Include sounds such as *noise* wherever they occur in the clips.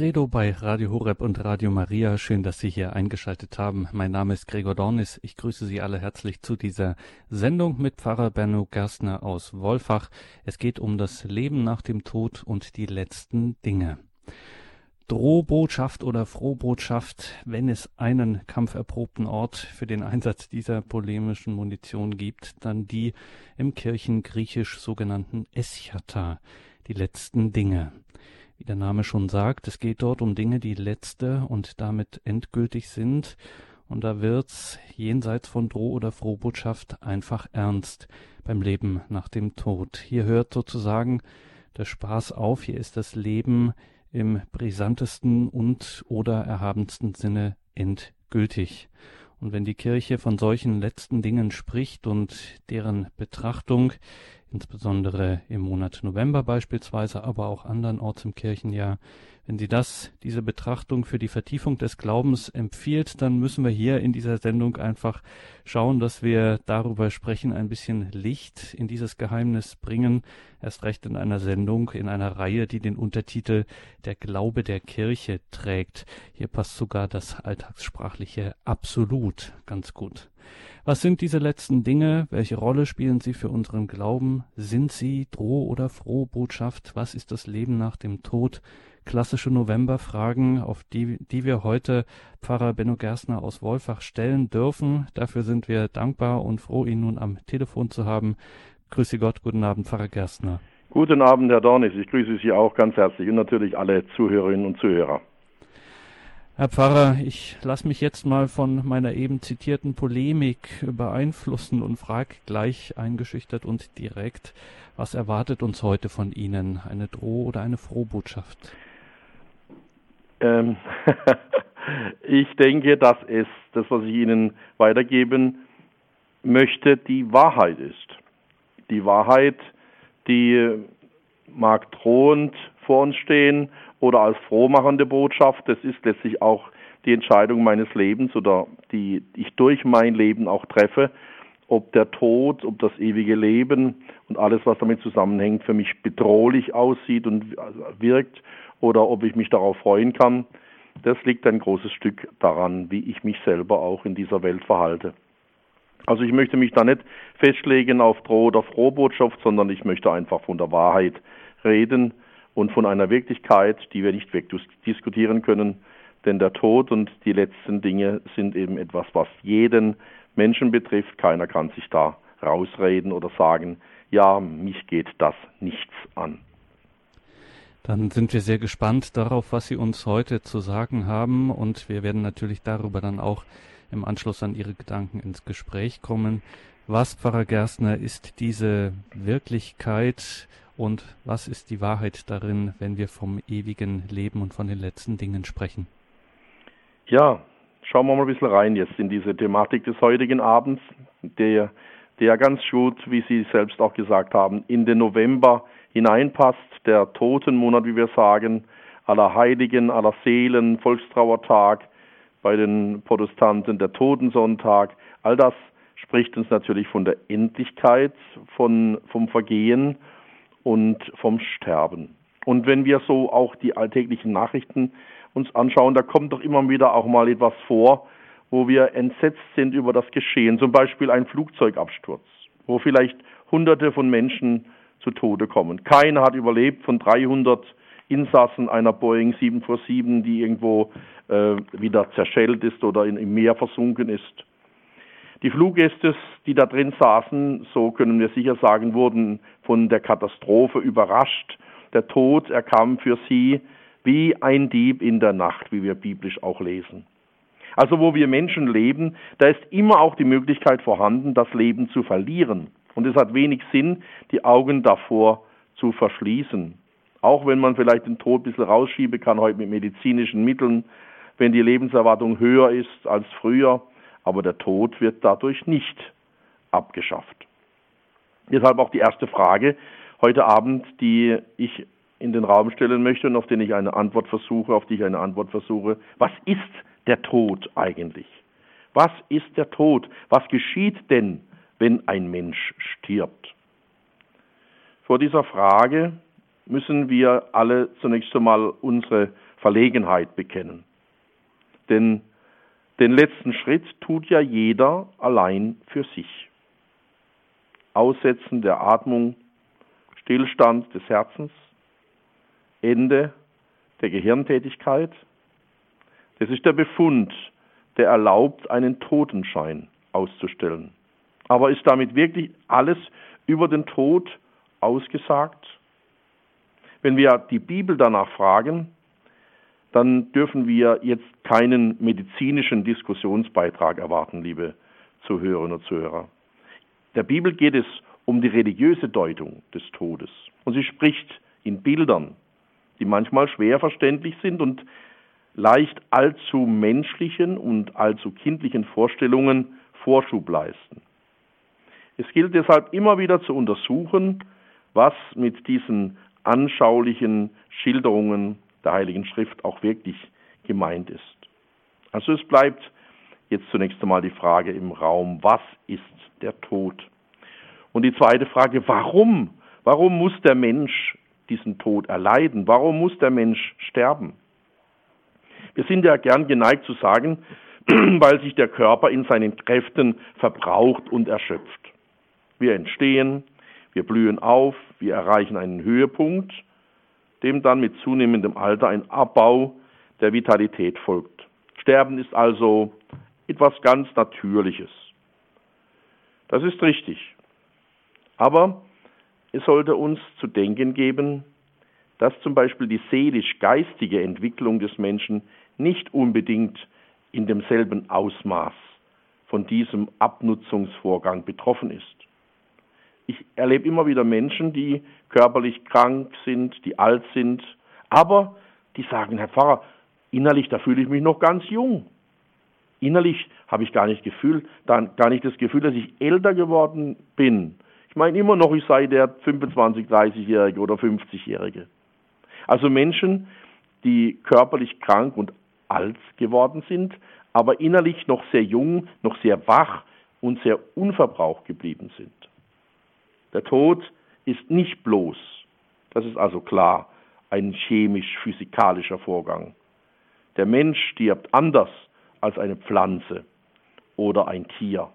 Credo bei Radio Horeb und Radio Maria. Schön, dass Sie hier eingeschaltet haben. Mein Name ist Gregor Dornis. Ich grüße Sie alle herzlich zu dieser Sendung mit Pfarrer Benno Gerstner aus Wolfach. Es geht um das Leben nach dem Tod und die letzten Dinge. Drohbotschaft oder Frohbotschaft, wenn es einen kampferprobten Ort für den Einsatz dieser polemischen Munition gibt, dann die im Kirchengriechisch sogenannten Eschata, die letzten Dinge. Wie der Name schon sagt, es geht dort um Dinge, die letzte und damit endgültig sind. Und da wird's jenseits von Droh- oder Frohbotschaft einfach ernst beim Leben nach dem Tod. Hier hört sozusagen der Spaß auf. Hier ist das Leben im brisantesten und oder erhabensten Sinne endgültig. Und wenn die Kirche von solchen letzten Dingen spricht und deren Betrachtung insbesondere im Monat November beispielsweise, aber auch andernorts im Kirchenjahr. Wenn sie das, diese Betrachtung für die Vertiefung des Glaubens empfiehlt, dann müssen wir hier in dieser Sendung einfach schauen, dass wir darüber sprechen, ein bisschen Licht in dieses Geheimnis bringen, erst recht in einer Sendung, in einer Reihe, die den Untertitel Der Glaube der Kirche trägt. Hier passt sogar das alltagssprachliche Absolut ganz gut. Was sind diese letzten Dinge? Welche Rolle spielen sie für unseren Glauben? Sind sie Droh- oder Frohbotschaft? Was ist das Leben nach dem Tod? Klassische Novemberfragen, auf die, die wir heute Pfarrer Benno Gerstner aus Wolfach stellen dürfen. Dafür sind wir dankbar und froh, ihn nun am Telefon zu haben. Grüße Gott, guten Abend, Pfarrer Gerstner. Guten Abend, Herr Dornis. Ich grüße Sie auch ganz herzlich und natürlich alle Zuhörerinnen und Zuhörer. Herr Pfarrer, ich lasse mich jetzt mal von meiner eben zitierten Polemik beeinflussen und frage gleich eingeschüchtert und direkt, was erwartet uns heute von Ihnen? Eine Droh- oder eine Frohbotschaft? Ähm, *laughs* ich denke, dass es, das, was ich Ihnen weitergeben möchte, die Wahrheit ist. Die Wahrheit, die mag drohend vor uns stehen oder als frohmachende Botschaft. Das ist letztlich auch die Entscheidung meines Lebens oder die ich durch mein Leben auch treffe, ob der Tod, ob das ewige Leben und alles, was damit zusammenhängt, für mich bedrohlich aussieht und wirkt oder ob ich mich darauf freuen kann. Das liegt ein großes Stück daran, wie ich mich selber auch in dieser Welt verhalte. Also ich möchte mich da nicht festlegen auf Droh- oder Frohbotschaft, sondern ich möchte einfach von der Wahrheit reden und von einer Wirklichkeit, die wir nicht wegdiskutieren können. Denn der Tod und die letzten Dinge sind eben etwas, was jeden Menschen betrifft. Keiner kann sich da rausreden oder sagen, ja, mich geht das nichts an. Dann sind wir sehr gespannt darauf, was Sie uns heute zu sagen haben und wir werden natürlich darüber dann auch im Anschluss an Ihre Gedanken ins Gespräch kommen. Was, Pfarrer Gerstner, ist diese Wirklichkeit und was ist die Wahrheit darin, wenn wir vom ewigen Leben und von den letzten Dingen sprechen? Ja, schauen wir mal ein bisschen rein jetzt in diese Thematik des heutigen Abends, der, der ganz gut, wie Sie selbst auch gesagt haben, in den November hineinpasst, der Totenmonat, wie wir sagen, aller Heiligen, aller Seelen, Volkstrauertag, bei den Protestanten der Totensonntag. All das spricht uns natürlich von der Endlichkeit, von, vom Vergehen und vom Sterben. Und wenn wir so auch die alltäglichen Nachrichten uns anschauen, da kommt doch immer wieder auch mal etwas vor, wo wir entsetzt sind über das Geschehen. Zum Beispiel ein Flugzeugabsturz, wo vielleicht Hunderte von Menschen zu Tode kommen. Keiner hat überlebt von 300 Insassen einer Boeing 747, die irgendwo äh, wieder zerschellt ist oder in, im Meer versunken ist. Die Fluggäste, die da drin saßen, so können wir sicher sagen, wurden von der Katastrophe überrascht. Der Tod, er kam für sie wie ein Dieb in der Nacht, wie wir biblisch auch lesen. Also wo wir Menschen leben, da ist immer auch die Möglichkeit vorhanden, das Leben zu verlieren. Und es hat wenig Sinn, die Augen davor zu verschließen. Auch wenn man vielleicht den Tod ein bisschen rausschieben kann, heute mit medizinischen Mitteln, wenn die Lebenserwartung höher ist als früher, aber der Tod wird dadurch nicht abgeschafft. Deshalb auch die erste Frage heute Abend, die ich in den Raum stellen möchte und auf den ich eine Antwort versuche, auf die ich eine Antwort versuche. Was ist der Tod eigentlich? Was ist der Tod? Was geschieht denn, wenn ein Mensch stirbt? Vor dieser Frage müssen wir alle zunächst einmal unsere Verlegenheit bekennen. Denn den letzten Schritt tut ja jeder allein für sich. Aussetzen der Atmung, Stillstand des Herzens, Ende der Gehirntätigkeit. Das ist der Befund, der erlaubt, einen Totenschein auszustellen. Aber ist damit wirklich alles über den Tod ausgesagt? Wenn wir die Bibel danach fragen, dann dürfen wir jetzt keinen medizinischen Diskussionsbeitrag erwarten, liebe Zuhörerinnen und Zuhörer. Der Bibel geht es um die religiöse Deutung des Todes. Und sie spricht in Bildern, die manchmal schwer verständlich sind und leicht allzu menschlichen und allzu kindlichen Vorstellungen Vorschub leisten. Es gilt deshalb immer wieder zu untersuchen, was mit diesen anschaulichen Schilderungen der Heiligen Schrift auch wirklich gemeint ist. Also es bleibt jetzt zunächst einmal die Frage im Raum, was ist der Tod? Und die zweite Frage, warum? Warum muss der Mensch diesen Tod erleiden? Warum muss der Mensch sterben? Wir sind ja gern geneigt zu sagen, *clears throat* weil sich der Körper in seinen Kräften verbraucht und erschöpft. Wir entstehen, wir blühen auf, wir erreichen einen Höhepunkt, dem dann mit zunehmendem Alter ein Abbau der Vitalität folgt. Sterben ist also etwas ganz Natürliches. Das ist richtig. Aber es sollte uns zu denken geben, dass zum Beispiel die seelisch-geistige Entwicklung des Menschen nicht unbedingt in demselben Ausmaß von diesem Abnutzungsvorgang betroffen ist. Ich erlebe immer wieder Menschen, die körperlich krank sind, die alt sind, aber die sagen, Herr Pfarrer, innerlich, da fühle ich mich noch ganz jung. Innerlich habe ich gar nicht, Gefühl, gar nicht das Gefühl, dass ich älter geworden bin. Ich meine immer noch, ich sei der 25, 30-Jährige oder 50-Jährige. Also Menschen, die körperlich krank und alt geworden sind, aber innerlich noch sehr jung, noch sehr wach und sehr unverbraucht geblieben sind. Der Tod ist nicht bloß, das ist also klar, ein chemisch-physikalischer Vorgang. Der Mensch stirbt anders als eine Pflanze oder ein Tier.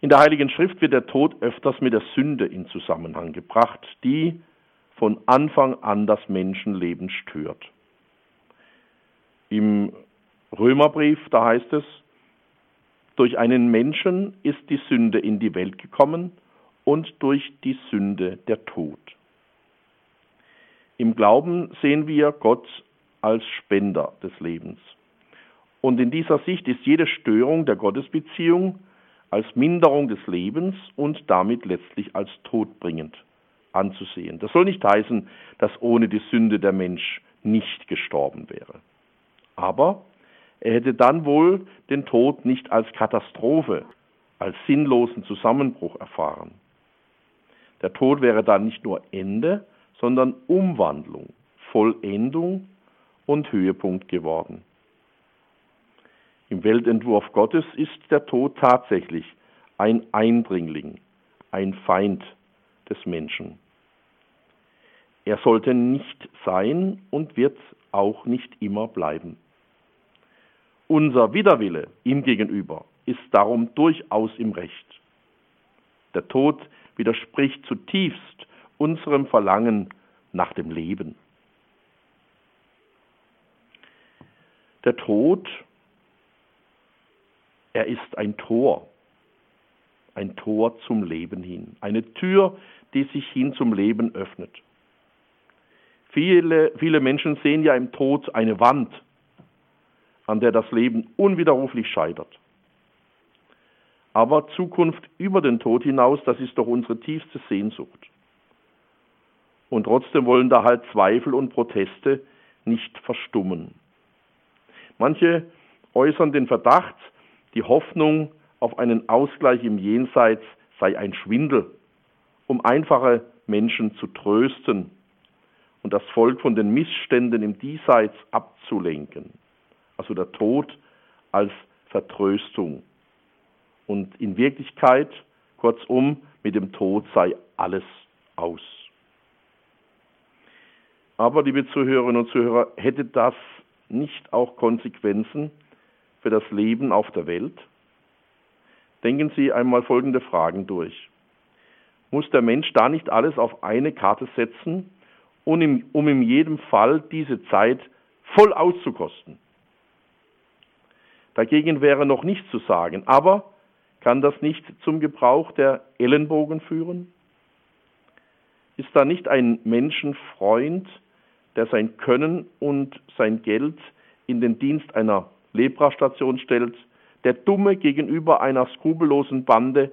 In der Heiligen Schrift wird der Tod öfters mit der Sünde in Zusammenhang gebracht, die von Anfang an das Menschenleben stört. Im Römerbrief, da heißt es, durch einen Menschen ist die Sünde in die Welt gekommen und durch die Sünde der Tod. Im Glauben sehen wir Gott als Spender des Lebens. Und in dieser Sicht ist jede Störung der Gottesbeziehung als Minderung des Lebens und damit letztlich als todbringend anzusehen. Das soll nicht heißen, dass ohne die Sünde der Mensch nicht gestorben wäre. Aber er hätte dann wohl den Tod nicht als Katastrophe, als sinnlosen Zusammenbruch erfahren. Der Tod wäre dann nicht nur Ende, sondern Umwandlung, Vollendung und Höhepunkt geworden. Im Weltentwurf Gottes ist der Tod tatsächlich ein Eindringling, ein Feind des Menschen. Er sollte nicht sein und wird auch nicht immer bleiben. Unser Widerwille ihm gegenüber ist darum durchaus im Recht. Der Tod widerspricht zutiefst unserem Verlangen nach dem Leben. Der Tod er ist ein Tor, ein Tor zum Leben hin, eine Tür, die sich hin zum Leben öffnet. Viele, viele Menschen sehen ja im Tod eine Wand, an der das Leben unwiderruflich scheitert. Aber Zukunft über den Tod hinaus, das ist doch unsere tiefste Sehnsucht. Und trotzdem wollen da halt Zweifel und Proteste nicht verstummen. Manche äußern den Verdacht, die Hoffnung auf einen Ausgleich im Jenseits sei ein Schwindel, um einfache Menschen zu trösten und das Volk von den Missständen im Diesseits abzulenken. Also der Tod als Vertröstung. Und in Wirklichkeit, kurzum, mit dem Tod sei alles aus. Aber, liebe Zuhörerinnen und Zuhörer, hätte das nicht auch Konsequenzen für das Leben auf der Welt? Denken Sie einmal folgende Fragen durch. Muss der Mensch da nicht alles auf eine Karte setzen, um in jedem Fall diese Zeit voll auszukosten? Dagegen wäre noch nichts zu sagen, aber kann das nicht zum Gebrauch der Ellenbogen führen? Ist da nicht ein Menschenfreund, der sein Können und sein Geld in den Dienst einer Leprastation stellt, der Dumme gegenüber einer skrupellosen Bande,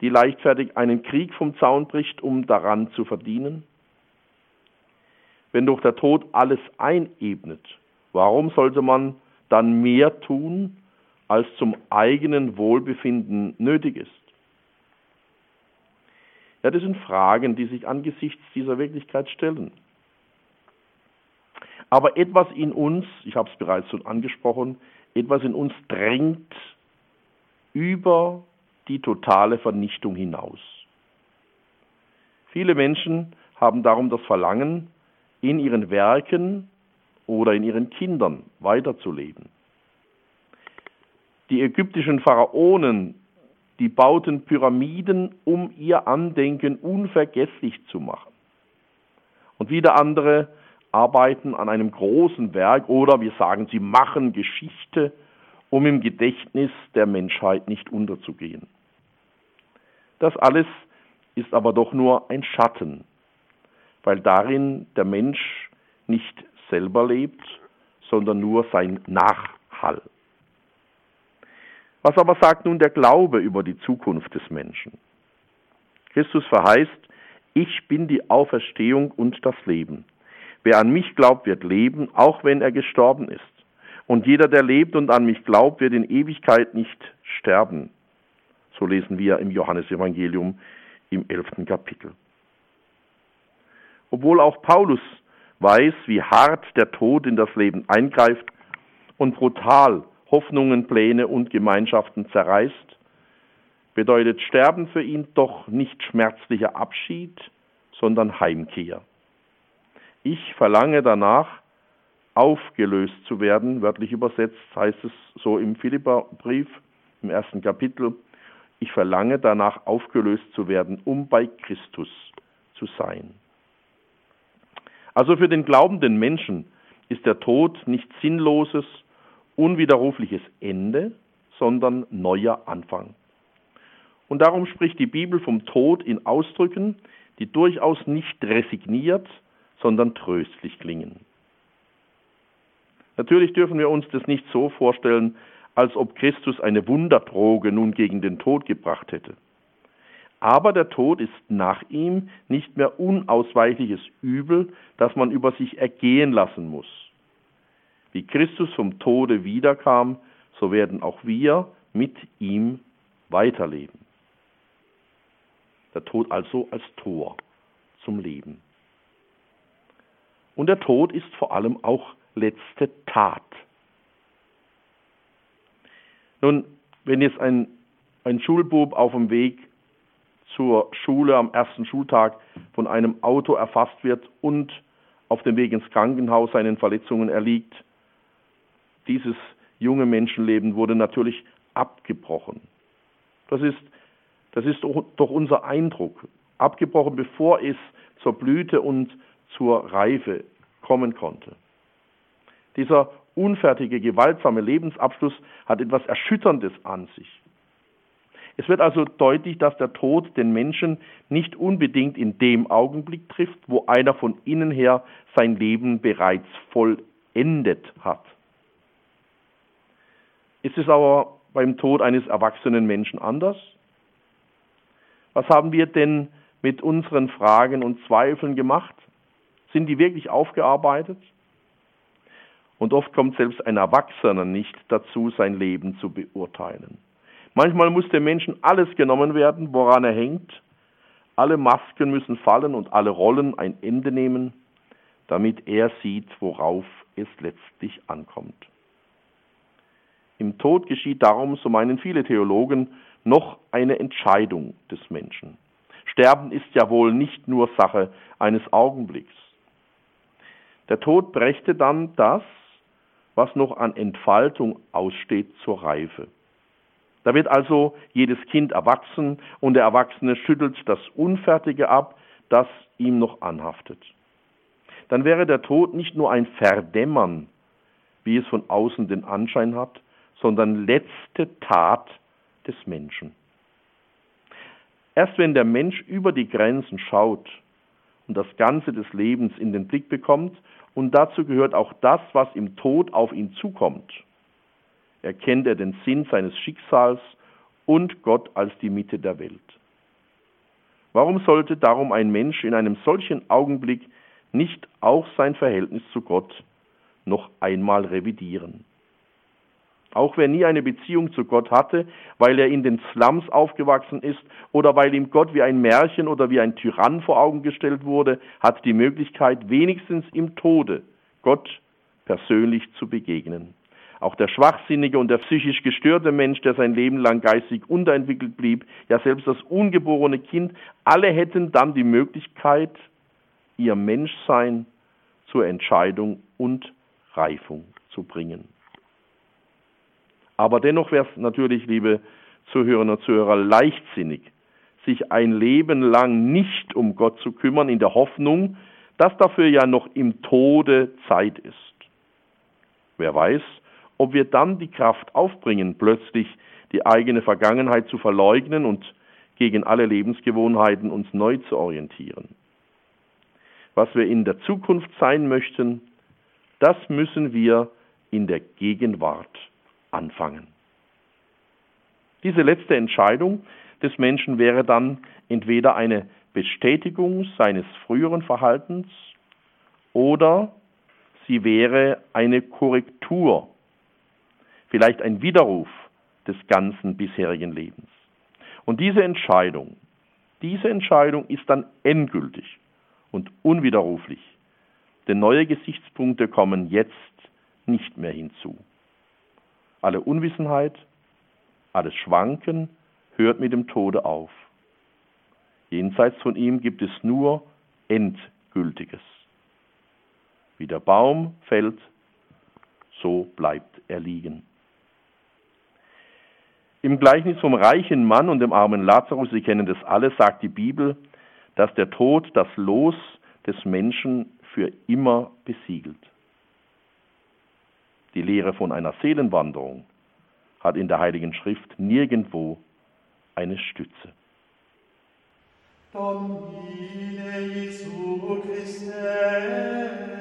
die leichtfertig einen Krieg vom Zaun bricht, um daran zu verdienen? Wenn doch der Tod alles einebnet, warum sollte man dann mehr tun, als zum eigenen Wohlbefinden nötig ist? Ja, das sind Fragen, die sich angesichts dieser Wirklichkeit stellen. Aber etwas in uns, ich habe es bereits schon angesprochen, etwas in uns drängt über die totale Vernichtung hinaus. Viele Menschen haben darum das Verlangen, in ihren Werken oder in ihren Kindern weiterzuleben. Die ägyptischen Pharaonen, die bauten Pyramiden, um ihr Andenken unvergesslich zu machen. Und wieder andere arbeiten an einem großen Werk oder wir sagen, sie machen Geschichte, um im Gedächtnis der Menschheit nicht unterzugehen. Das alles ist aber doch nur ein Schatten, weil darin der Mensch nicht selber lebt, sondern nur sein Nachhall. Was aber sagt nun der Glaube über die Zukunft des Menschen? Christus verheißt, ich bin die Auferstehung und das Leben. Wer an mich glaubt, wird leben, auch wenn er gestorben ist. Und jeder, der lebt und an mich glaubt, wird in Ewigkeit nicht sterben. So lesen wir im Johannesevangelium im elften Kapitel. Obwohl auch Paulus weiß, wie hart der Tod in das Leben eingreift und brutal Hoffnungen, Pläne und Gemeinschaften zerreißt, bedeutet Sterben für ihn doch nicht schmerzlicher Abschied, sondern Heimkehr. Ich verlange danach, aufgelöst zu werden. Wörtlich übersetzt heißt es so im Philipperbrief im ersten Kapitel. Ich verlange danach, aufgelöst zu werden, um bei Christus zu sein. Also für den glaubenden Menschen ist der Tod nicht sinnloses, unwiderrufliches Ende, sondern neuer Anfang. Und darum spricht die Bibel vom Tod in Ausdrücken, die durchaus nicht resigniert, sondern tröstlich klingen. Natürlich dürfen wir uns das nicht so vorstellen, als ob Christus eine Wunderdroge nun gegen den Tod gebracht hätte. Aber der Tod ist nach ihm nicht mehr unausweichliches Übel, das man über sich ergehen lassen muss. Wie Christus vom Tode wiederkam, so werden auch wir mit ihm weiterleben. Der Tod also als Tor zum Leben. Und der Tod ist vor allem auch letzte Tat. Nun, wenn jetzt ein, ein Schulbub auf dem Weg zur Schule am ersten Schultag von einem Auto erfasst wird und auf dem Weg ins Krankenhaus seinen Verletzungen erliegt, dieses junge Menschenleben wurde natürlich abgebrochen. Das ist, das ist doch unser Eindruck. Abgebrochen, bevor es zur Blüte und zur Reife kommen konnte. Dieser unfertige, gewaltsame Lebensabschluss hat etwas Erschütterndes an sich. Es wird also deutlich, dass der Tod den Menschen nicht unbedingt in dem Augenblick trifft, wo einer von innen her sein Leben bereits vollendet hat. Ist es aber beim Tod eines erwachsenen Menschen anders? Was haben wir denn mit unseren Fragen und Zweifeln gemacht? Sind die wirklich aufgearbeitet? Und oft kommt selbst ein Erwachsener nicht dazu, sein Leben zu beurteilen. Manchmal muss dem Menschen alles genommen werden, woran er hängt. Alle Masken müssen fallen und alle Rollen ein Ende nehmen, damit er sieht, worauf es letztlich ankommt. Im Tod geschieht darum, so meinen viele Theologen, noch eine Entscheidung des Menschen. Sterben ist ja wohl nicht nur Sache eines Augenblicks. Der Tod brächte dann das, was noch an Entfaltung aussteht, zur Reife. Da wird also jedes Kind erwachsen und der Erwachsene schüttelt das Unfertige ab, das ihm noch anhaftet. Dann wäre der Tod nicht nur ein Verdämmern, wie es von außen den Anschein hat, sondern letzte Tat des Menschen. Erst wenn der Mensch über die Grenzen schaut und das Ganze des Lebens in den Blick bekommt, und dazu gehört auch das, was im Tod auf ihn zukommt, erkennt er den Sinn seines Schicksals und Gott als die Mitte der Welt. Warum sollte darum ein Mensch in einem solchen Augenblick nicht auch sein Verhältnis zu Gott noch einmal revidieren? Auch wer nie eine Beziehung zu Gott hatte, weil er in den Slums aufgewachsen ist oder weil ihm Gott wie ein Märchen oder wie ein Tyrann vor Augen gestellt wurde, hat die Möglichkeit, wenigstens im Tode Gott persönlich zu begegnen. Auch der schwachsinnige und der psychisch gestörte Mensch, der sein Leben lang geistig unterentwickelt blieb, ja selbst das ungeborene Kind, alle hätten dann die Möglichkeit, ihr Menschsein zur Entscheidung und Reifung zu bringen. Aber dennoch wäre es natürlich, liebe Zuhörerinnen und Zuhörer, leichtsinnig, sich ein Leben lang nicht um Gott zu kümmern, in der Hoffnung, dass dafür ja noch im Tode Zeit ist. Wer weiß, ob wir dann die Kraft aufbringen, plötzlich die eigene Vergangenheit zu verleugnen und gegen alle Lebensgewohnheiten uns neu zu orientieren. Was wir in der Zukunft sein möchten, das müssen wir in der Gegenwart anfangen. Diese letzte Entscheidung des Menschen wäre dann entweder eine Bestätigung seines früheren Verhaltens oder sie wäre eine Korrektur, vielleicht ein Widerruf des ganzen bisherigen Lebens. Und diese Entscheidung, diese Entscheidung ist dann endgültig und unwiderruflich, denn neue Gesichtspunkte kommen jetzt nicht mehr hinzu. Alle Unwissenheit, alles Schwanken hört mit dem Tode auf. Jenseits von ihm gibt es nur Endgültiges. Wie der Baum fällt, so bleibt er liegen. Im Gleichnis vom reichen Mann und dem armen Lazarus, Sie kennen das alle, sagt die Bibel, dass der Tod das Los des Menschen für immer besiegelt. Die Lehre von einer Seelenwanderung hat in der Heiligen Schrift nirgendwo eine Stütze. Domine Jesu Christe.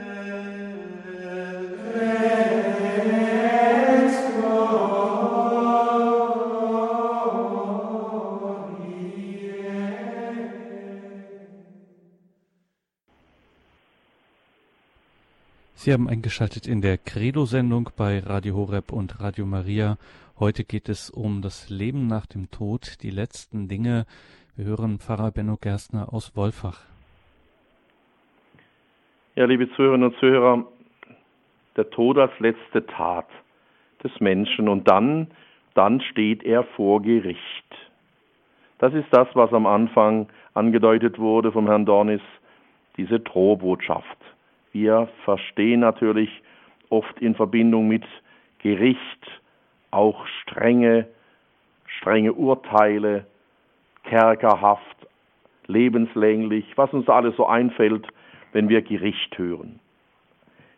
Sie haben eingeschaltet in der Credo-Sendung bei Radio Horeb und Radio Maria. Heute geht es um das Leben nach dem Tod, die letzten Dinge. Wir hören Pfarrer Benno Gerstner aus Wolfach. Ja, liebe Zuhörerinnen und Zuhörer, der Tod als letzte Tat des Menschen und dann, dann steht er vor Gericht. Das ist das, was am Anfang angedeutet wurde vom Herrn Dornis, diese Drohbotschaft. Wir verstehen natürlich oft in Verbindung mit Gericht auch strenge, strenge Urteile, Kerkerhaft, lebenslänglich, was uns alles so einfällt, wenn wir Gericht hören.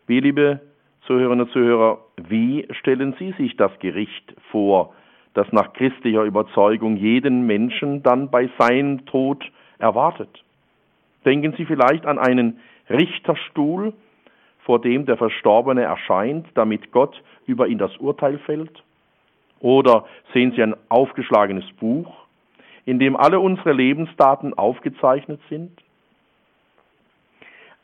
Wie, liebe Zuhörerinnen und Zuhörer, wie stellen Sie sich das Gericht vor, das nach christlicher Überzeugung jeden Menschen dann bei seinem Tod erwartet? Denken Sie vielleicht an einen Richterstuhl, vor dem der Verstorbene erscheint, damit Gott über ihn das Urteil fällt? Oder sehen Sie ein aufgeschlagenes Buch, in dem alle unsere Lebensdaten aufgezeichnet sind?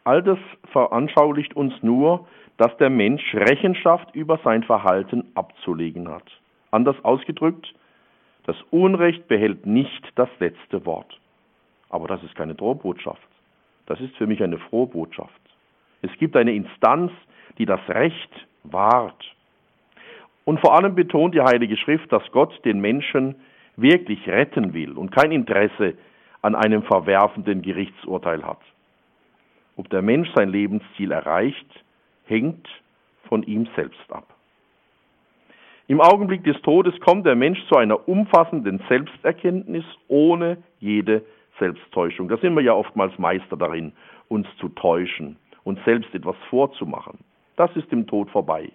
All das veranschaulicht uns nur, dass der Mensch Rechenschaft über sein Verhalten abzulegen hat. Anders ausgedrückt, das Unrecht behält nicht das letzte Wort. Aber das ist keine Drohbotschaft. Das ist für mich eine frohe Botschaft. Es gibt eine Instanz, die das Recht wahrt. Und vor allem betont die Heilige Schrift, dass Gott den Menschen wirklich retten will und kein Interesse an einem verwerfenden Gerichtsurteil hat. Ob der Mensch sein Lebensziel erreicht, hängt von ihm selbst ab. Im Augenblick des Todes kommt der Mensch zu einer umfassenden Selbsterkenntnis ohne jede Selbsttäuschung. Da sind wir ja oftmals Meister darin, uns zu täuschen, uns selbst etwas vorzumachen. Das ist im Tod vorbei.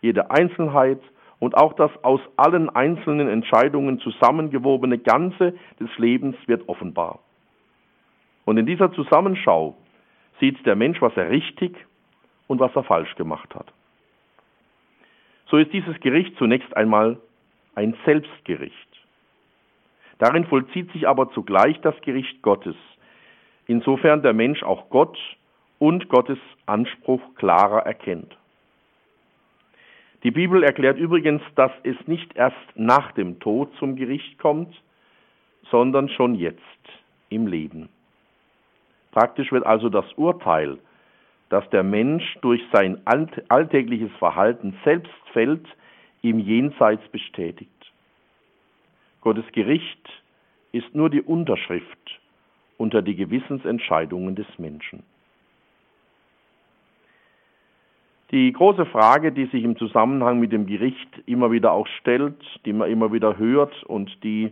Jede Einzelheit und auch das aus allen einzelnen Entscheidungen zusammengewobene Ganze des Lebens wird offenbar. Und in dieser Zusammenschau sieht der Mensch, was er richtig und was er falsch gemacht hat. So ist dieses Gericht zunächst einmal ein Selbstgericht. Darin vollzieht sich aber zugleich das Gericht Gottes, insofern der Mensch auch Gott und Gottes Anspruch klarer erkennt. Die Bibel erklärt übrigens, dass es nicht erst nach dem Tod zum Gericht kommt, sondern schon jetzt im Leben. Praktisch wird also das Urteil, das der Mensch durch sein alltägliches Verhalten selbst fällt, im Jenseits bestätigt. Gottes Gericht ist nur die Unterschrift unter die Gewissensentscheidungen des Menschen. Die große Frage, die sich im Zusammenhang mit dem Gericht immer wieder auch stellt, die man immer wieder hört und die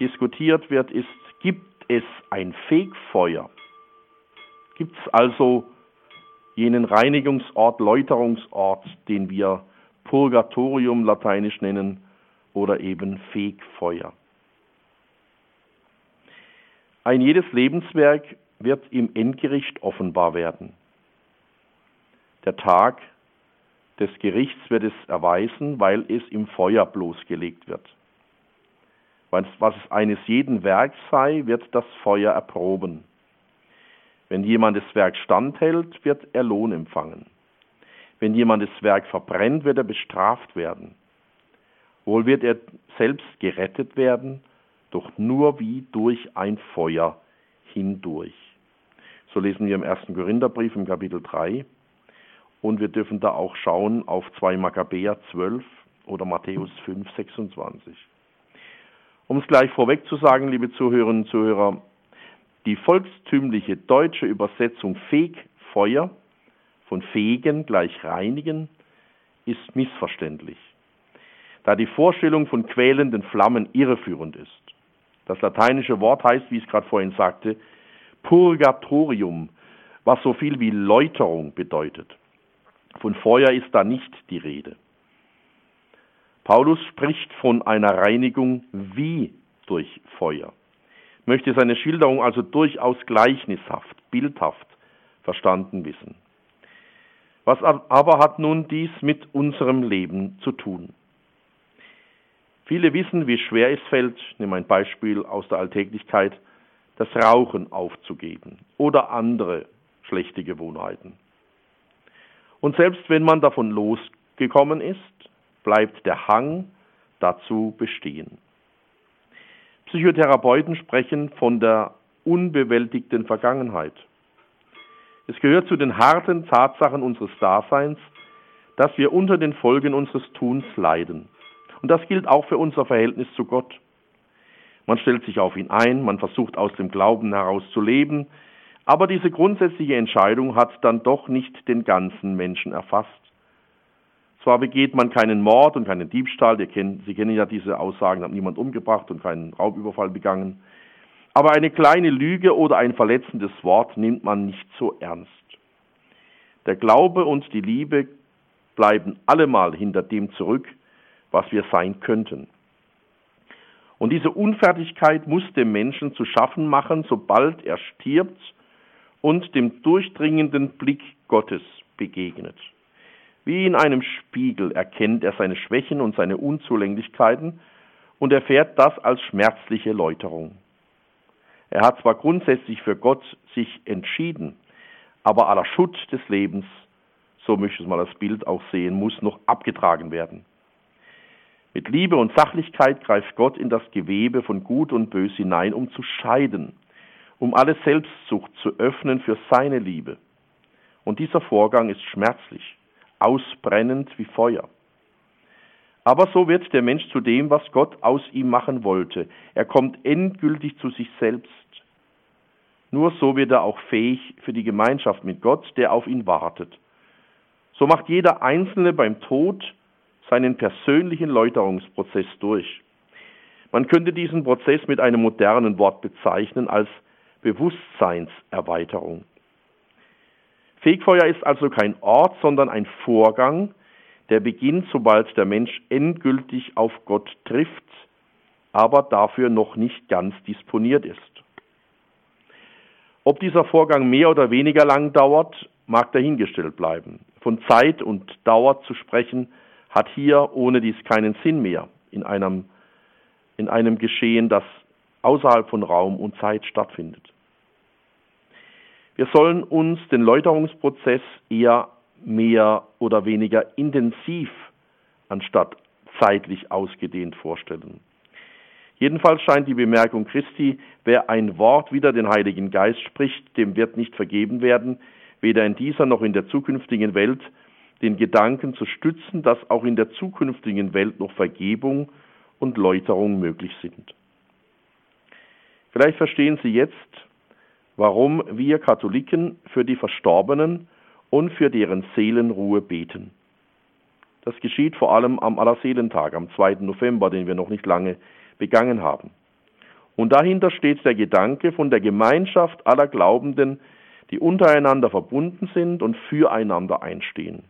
diskutiert wird, ist, gibt es ein Fegfeuer? Gibt es also jenen Reinigungsort, Läuterungsort, den wir Purgatorium lateinisch nennen oder eben Fegfeuer? Ein jedes Lebenswerk wird im Endgericht offenbar werden. Der Tag des Gerichts wird es erweisen, weil es im Feuer bloßgelegt wird. Was es eines jeden Werks sei, wird das Feuer erproben. Wenn jemand das Werk standhält, wird er Lohn empfangen. Wenn jemand das Werk verbrennt, wird er bestraft werden. Wohl wird er selbst gerettet werden, doch nur wie durch ein Feuer hindurch. So lesen wir im ersten Korintherbrief im Kapitel 3. Und wir dürfen da auch schauen auf 2 Makkabäer 12 oder Matthäus 5, 26. Um es gleich vorweg zu sagen, liebe Zuhörerinnen und Zuhörer, die volkstümliche deutsche Übersetzung Fegfeuer von fegen gleich reinigen ist missverständlich, da die Vorstellung von quälenden Flammen irreführend ist. Das lateinische Wort heißt, wie ich es gerade vorhin sagte, Purgatorium, was so viel wie Läuterung bedeutet. Von Feuer ist da nicht die Rede. Paulus spricht von einer Reinigung wie durch Feuer, möchte seine Schilderung also durchaus gleichnishaft, bildhaft verstanden wissen. Was aber hat nun dies mit unserem Leben zu tun? Viele wissen, wie schwer es fällt, nehme ein Beispiel aus der Alltäglichkeit, das Rauchen aufzugeben oder andere schlechte Gewohnheiten. Und selbst wenn man davon losgekommen ist, bleibt der Hang dazu bestehen. Psychotherapeuten sprechen von der unbewältigten Vergangenheit. Es gehört zu den harten Tatsachen unseres Daseins, dass wir unter den Folgen unseres Tuns leiden. Und das gilt auch für unser Verhältnis zu Gott. Man stellt sich auf ihn ein, man versucht aus dem Glauben heraus zu leben, aber diese grundsätzliche Entscheidung hat dann doch nicht den ganzen Menschen erfasst. Zwar begeht man keinen Mord und keinen Diebstahl, Sie kennen ja diese Aussagen, hat niemand umgebracht und keinen Raubüberfall begangen, aber eine kleine Lüge oder ein verletzendes Wort nimmt man nicht so ernst. Der Glaube und die Liebe bleiben allemal hinter dem zurück, was wir sein könnten. Und diese Unfertigkeit muss dem Menschen zu schaffen machen, sobald er stirbt und dem durchdringenden Blick Gottes begegnet. Wie in einem Spiegel erkennt er seine Schwächen und seine Unzulänglichkeiten und erfährt das als schmerzliche Läuterung. Er hat zwar grundsätzlich für Gott sich entschieden, aber aller Schutt des Lebens, so möchte mal das Bild auch sehen, muss noch abgetragen werden. Mit Liebe und Sachlichkeit greift Gott in das Gewebe von Gut und Bös hinein, um zu scheiden um alle Selbstsucht zu öffnen für seine Liebe. Und dieser Vorgang ist schmerzlich, ausbrennend wie Feuer. Aber so wird der Mensch zu dem, was Gott aus ihm machen wollte. Er kommt endgültig zu sich selbst. Nur so wird er auch fähig für die Gemeinschaft mit Gott, der auf ihn wartet. So macht jeder Einzelne beim Tod seinen persönlichen Läuterungsprozess durch. Man könnte diesen Prozess mit einem modernen Wort bezeichnen als Bewusstseinserweiterung. Fegfeuer ist also kein Ort, sondern ein Vorgang, der beginnt, sobald der Mensch endgültig auf Gott trifft, aber dafür noch nicht ganz disponiert ist. Ob dieser Vorgang mehr oder weniger lang dauert, mag dahingestellt bleiben. Von Zeit und Dauer zu sprechen, hat hier ohne dies keinen Sinn mehr in einem, in einem Geschehen, das außerhalb von Raum und Zeit stattfindet. Wir sollen uns den Läuterungsprozess eher mehr oder weniger intensiv anstatt zeitlich ausgedehnt vorstellen. Jedenfalls scheint die Bemerkung Christi, wer ein Wort wider den Heiligen Geist spricht, dem wird nicht vergeben werden, weder in dieser noch in der zukünftigen Welt, den Gedanken zu stützen, dass auch in der zukünftigen Welt noch Vergebung und Läuterung möglich sind. Vielleicht verstehen Sie jetzt, warum wir Katholiken für die Verstorbenen und für deren Seelenruhe beten. Das geschieht vor allem am Allerseelentag, am 2. November, den wir noch nicht lange begangen haben. Und dahinter steht der Gedanke von der Gemeinschaft aller Glaubenden, die untereinander verbunden sind und füreinander einstehen.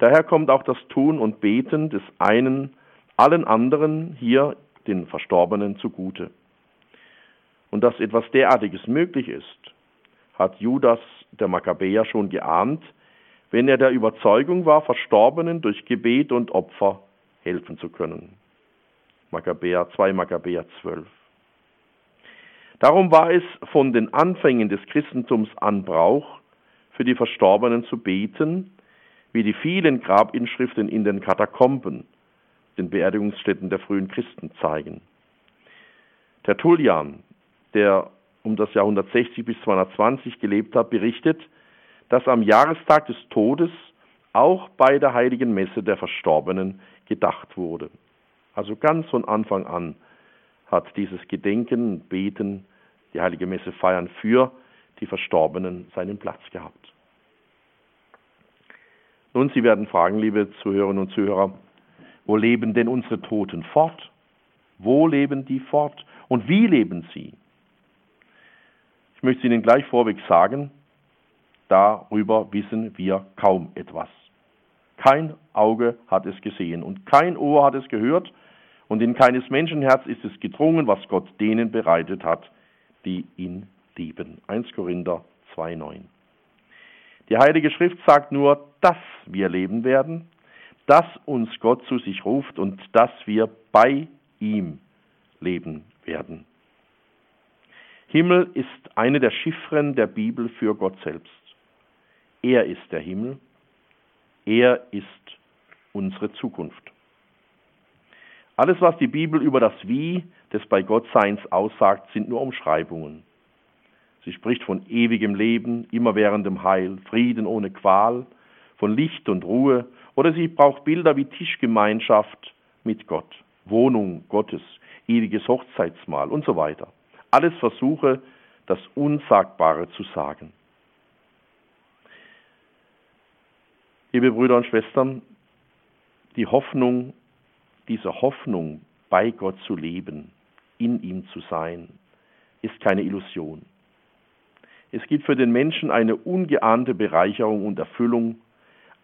Daher kommt auch das Tun und Beten des einen allen anderen hier den Verstorbenen zugute. Und dass etwas derartiges möglich ist, hat Judas der Makkabäer schon geahnt, wenn er der Überzeugung war, Verstorbenen durch Gebet und Opfer helfen zu können. Makkabäer 2 Makkabäer 12. Darum war es von den Anfängen des Christentums an Brauch, für die Verstorbenen zu beten, wie die vielen Grabinschriften in den Katakomben, den Beerdigungsstätten der frühen Christen zeigen. Tertullian, der um das Jahr 160 bis 220 gelebt hat, berichtet, dass am Jahrestag des Todes auch bei der heiligen Messe der Verstorbenen gedacht wurde. Also ganz von Anfang an hat dieses Gedenken, Beten, die heilige Messe feiern für die Verstorbenen seinen Platz gehabt. Nun, Sie werden fragen, liebe Zuhörerinnen und Zuhörer, wo leben denn unsere Toten fort? Wo leben die fort? Und wie leben sie? Ich möchte Ihnen gleich vorweg sagen, darüber wissen wir kaum etwas. Kein Auge hat es gesehen und kein Ohr hat es gehört und in keines Menschenherz ist es gedrungen, was Gott denen bereitet hat, die ihn lieben. 1 Korinther 2,9. Die Heilige Schrift sagt nur, dass wir leben werden, dass uns Gott zu sich ruft und dass wir bei ihm leben werden. Himmel ist eine der Chiffren der Bibel für Gott selbst. Er ist der Himmel, er ist unsere Zukunft. Alles, was die Bibel über das Wie des bei Gottseins aussagt, sind nur Umschreibungen. Sie spricht von ewigem Leben, immerwährendem Heil, Frieden ohne Qual, von Licht und Ruhe, oder sie braucht Bilder wie Tischgemeinschaft mit Gott, Wohnung Gottes, ewiges Hochzeitsmahl und so weiter. Alles Versuche, das Unsagbare zu sagen. Liebe Brüder und Schwestern, die Hoffnung, diese Hoffnung, bei Gott zu leben, in ihm zu sein, ist keine Illusion. Es gibt für den Menschen eine ungeahnte Bereicherung und Erfüllung,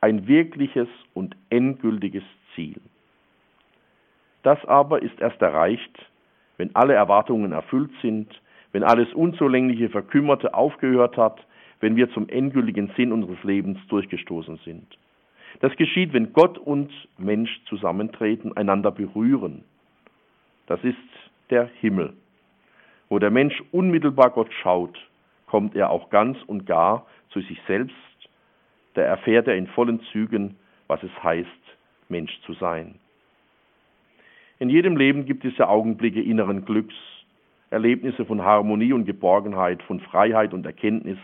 ein wirkliches und endgültiges Ziel. Das aber ist erst erreicht, wenn alle Erwartungen erfüllt sind, wenn alles Unzulängliche, Verkümmerte aufgehört hat, wenn wir zum endgültigen Sinn unseres Lebens durchgestoßen sind. Das geschieht, wenn Gott und Mensch zusammentreten, einander berühren. Das ist der Himmel. Wo der Mensch unmittelbar Gott schaut, kommt er auch ganz und gar zu sich selbst, da erfährt er in vollen Zügen, was es heißt, Mensch zu sein. In jedem Leben gibt es ja Augenblicke inneren Glücks, Erlebnisse von Harmonie und Geborgenheit, von Freiheit und Erkenntnis,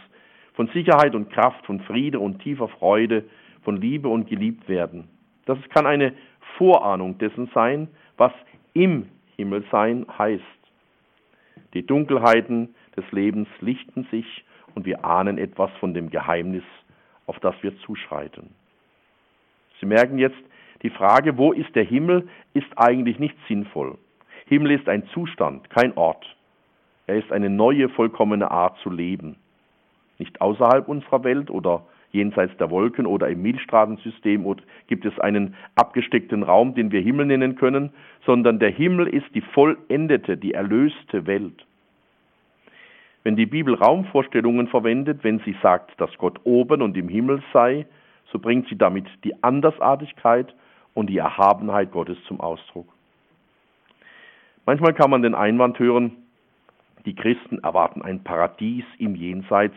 von Sicherheit und Kraft, von Friede und tiefer Freude, von Liebe und Geliebtwerden. Das kann eine Vorahnung dessen sein, was im Himmelsein heißt. Die Dunkelheiten des Lebens lichten sich und wir ahnen etwas von dem Geheimnis, auf das wir zuschreiten. Sie merken jetzt, die Frage, wo ist der Himmel, ist eigentlich nicht sinnvoll. Himmel ist ein Zustand, kein Ort. Er ist eine neue, vollkommene Art zu leben. Nicht außerhalb unserer Welt oder jenseits der Wolken oder im Milchstraßensystem gibt es einen abgesteckten Raum, den wir Himmel nennen können, sondern der Himmel ist die vollendete, die erlöste Welt. Wenn die Bibel Raumvorstellungen verwendet, wenn sie sagt, dass Gott oben und im Himmel sei, so bringt sie damit die Andersartigkeit und die Erhabenheit Gottes zum Ausdruck. Manchmal kann man den Einwand hören, die Christen erwarten ein Paradies im Jenseits,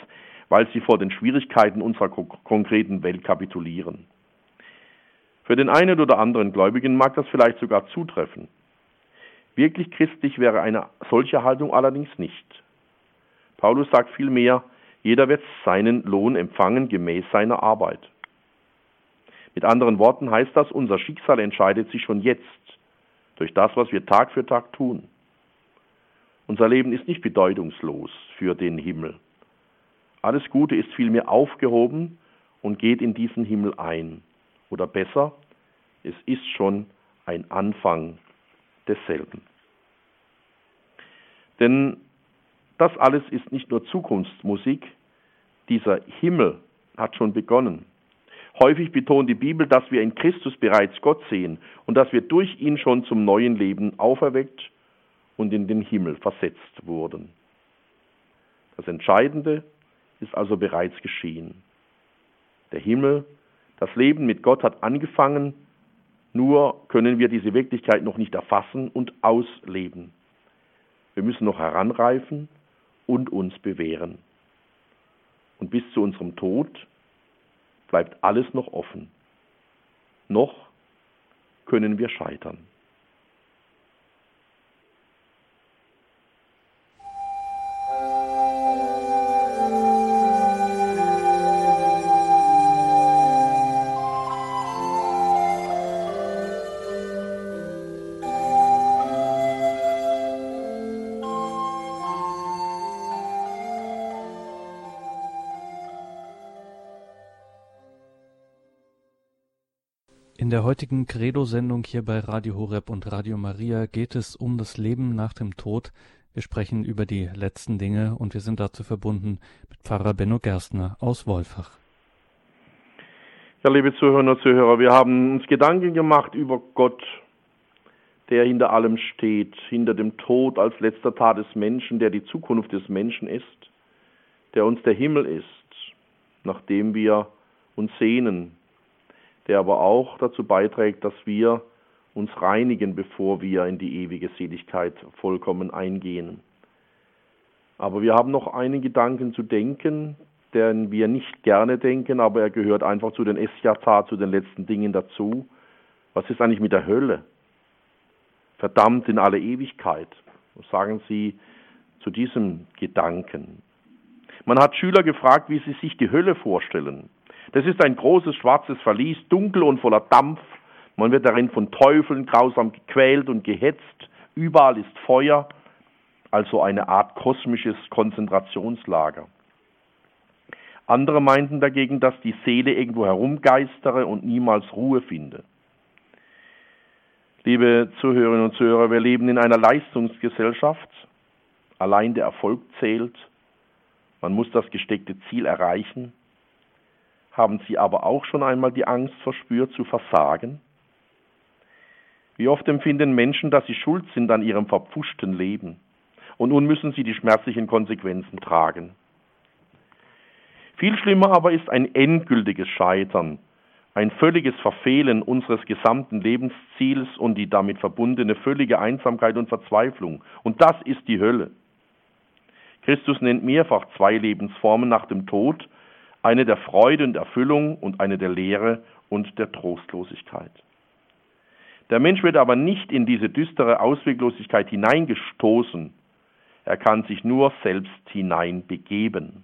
weil sie vor den Schwierigkeiten unserer konkreten Welt kapitulieren. Für den einen oder anderen Gläubigen mag das vielleicht sogar zutreffen. Wirklich christlich wäre eine solche Haltung allerdings nicht. Paulus sagt vielmehr, jeder wird seinen Lohn empfangen gemäß seiner Arbeit. Mit anderen Worten heißt das, unser Schicksal entscheidet sich schon jetzt durch das, was wir Tag für Tag tun. Unser Leben ist nicht bedeutungslos für den Himmel. Alles Gute ist vielmehr aufgehoben und geht in diesen Himmel ein. Oder besser, es ist schon ein Anfang desselben. Denn das alles ist nicht nur Zukunftsmusik, dieser Himmel hat schon begonnen. Häufig betont die Bibel, dass wir in Christus bereits Gott sehen und dass wir durch ihn schon zum neuen Leben auferweckt und in den Himmel versetzt wurden. Das Entscheidende ist also bereits geschehen. Der Himmel, das Leben mit Gott hat angefangen, nur können wir diese Wirklichkeit noch nicht erfassen und ausleben. Wir müssen noch heranreifen und uns bewähren. Und bis zu unserem Tod bleibt alles noch offen. Noch können wir scheitern. Der heutigen Credo-Sendung hier bei Radio Horeb und Radio Maria geht es um das Leben nach dem Tod. Wir sprechen über die letzten Dinge und wir sind dazu verbunden mit Pfarrer Benno Gerstner aus Wolfach. Ja, liebe Zuhörer und Zuhörer, wir haben uns Gedanken gemacht über Gott, der hinter allem steht, hinter dem Tod als letzter Tat des Menschen, der die Zukunft des Menschen ist, der uns der Himmel ist, nach dem wir uns sehnen, der aber auch dazu beiträgt, dass wir uns reinigen, bevor wir in die ewige Seligkeit vollkommen eingehen. Aber wir haben noch einen Gedanken zu denken, den wir nicht gerne denken, aber er gehört einfach zu den Eschata, zu den letzten Dingen dazu. Was ist eigentlich mit der Hölle? Verdammt in alle Ewigkeit. Was sagen Sie zu diesem Gedanken? Man hat Schüler gefragt, wie sie sich die Hölle vorstellen. Das ist ein großes schwarzes Verlies, dunkel und voller Dampf. Man wird darin von Teufeln grausam gequält und gehetzt. Überall ist Feuer, also eine Art kosmisches Konzentrationslager. Andere meinten dagegen, dass die Seele irgendwo herumgeistere und niemals Ruhe finde. Liebe Zuhörerinnen und Zuhörer, wir leben in einer Leistungsgesellschaft. Allein der Erfolg zählt. Man muss das gesteckte Ziel erreichen. Haben Sie aber auch schon einmal die Angst verspürt zu versagen? Wie oft empfinden Menschen, dass sie schuld sind an ihrem verpfuschten Leben und nun müssen sie die schmerzlichen Konsequenzen tragen. Viel schlimmer aber ist ein endgültiges Scheitern, ein völliges Verfehlen unseres gesamten Lebensziels und die damit verbundene völlige Einsamkeit und Verzweiflung. Und das ist die Hölle. Christus nennt mehrfach zwei Lebensformen nach dem Tod eine der Freude und Erfüllung und eine der Leere und der Trostlosigkeit. Der Mensch wird aber nicht in diese düstere Ausweglosigkeit hineingestoßen, er kann sich nur selbst hineinbegeben.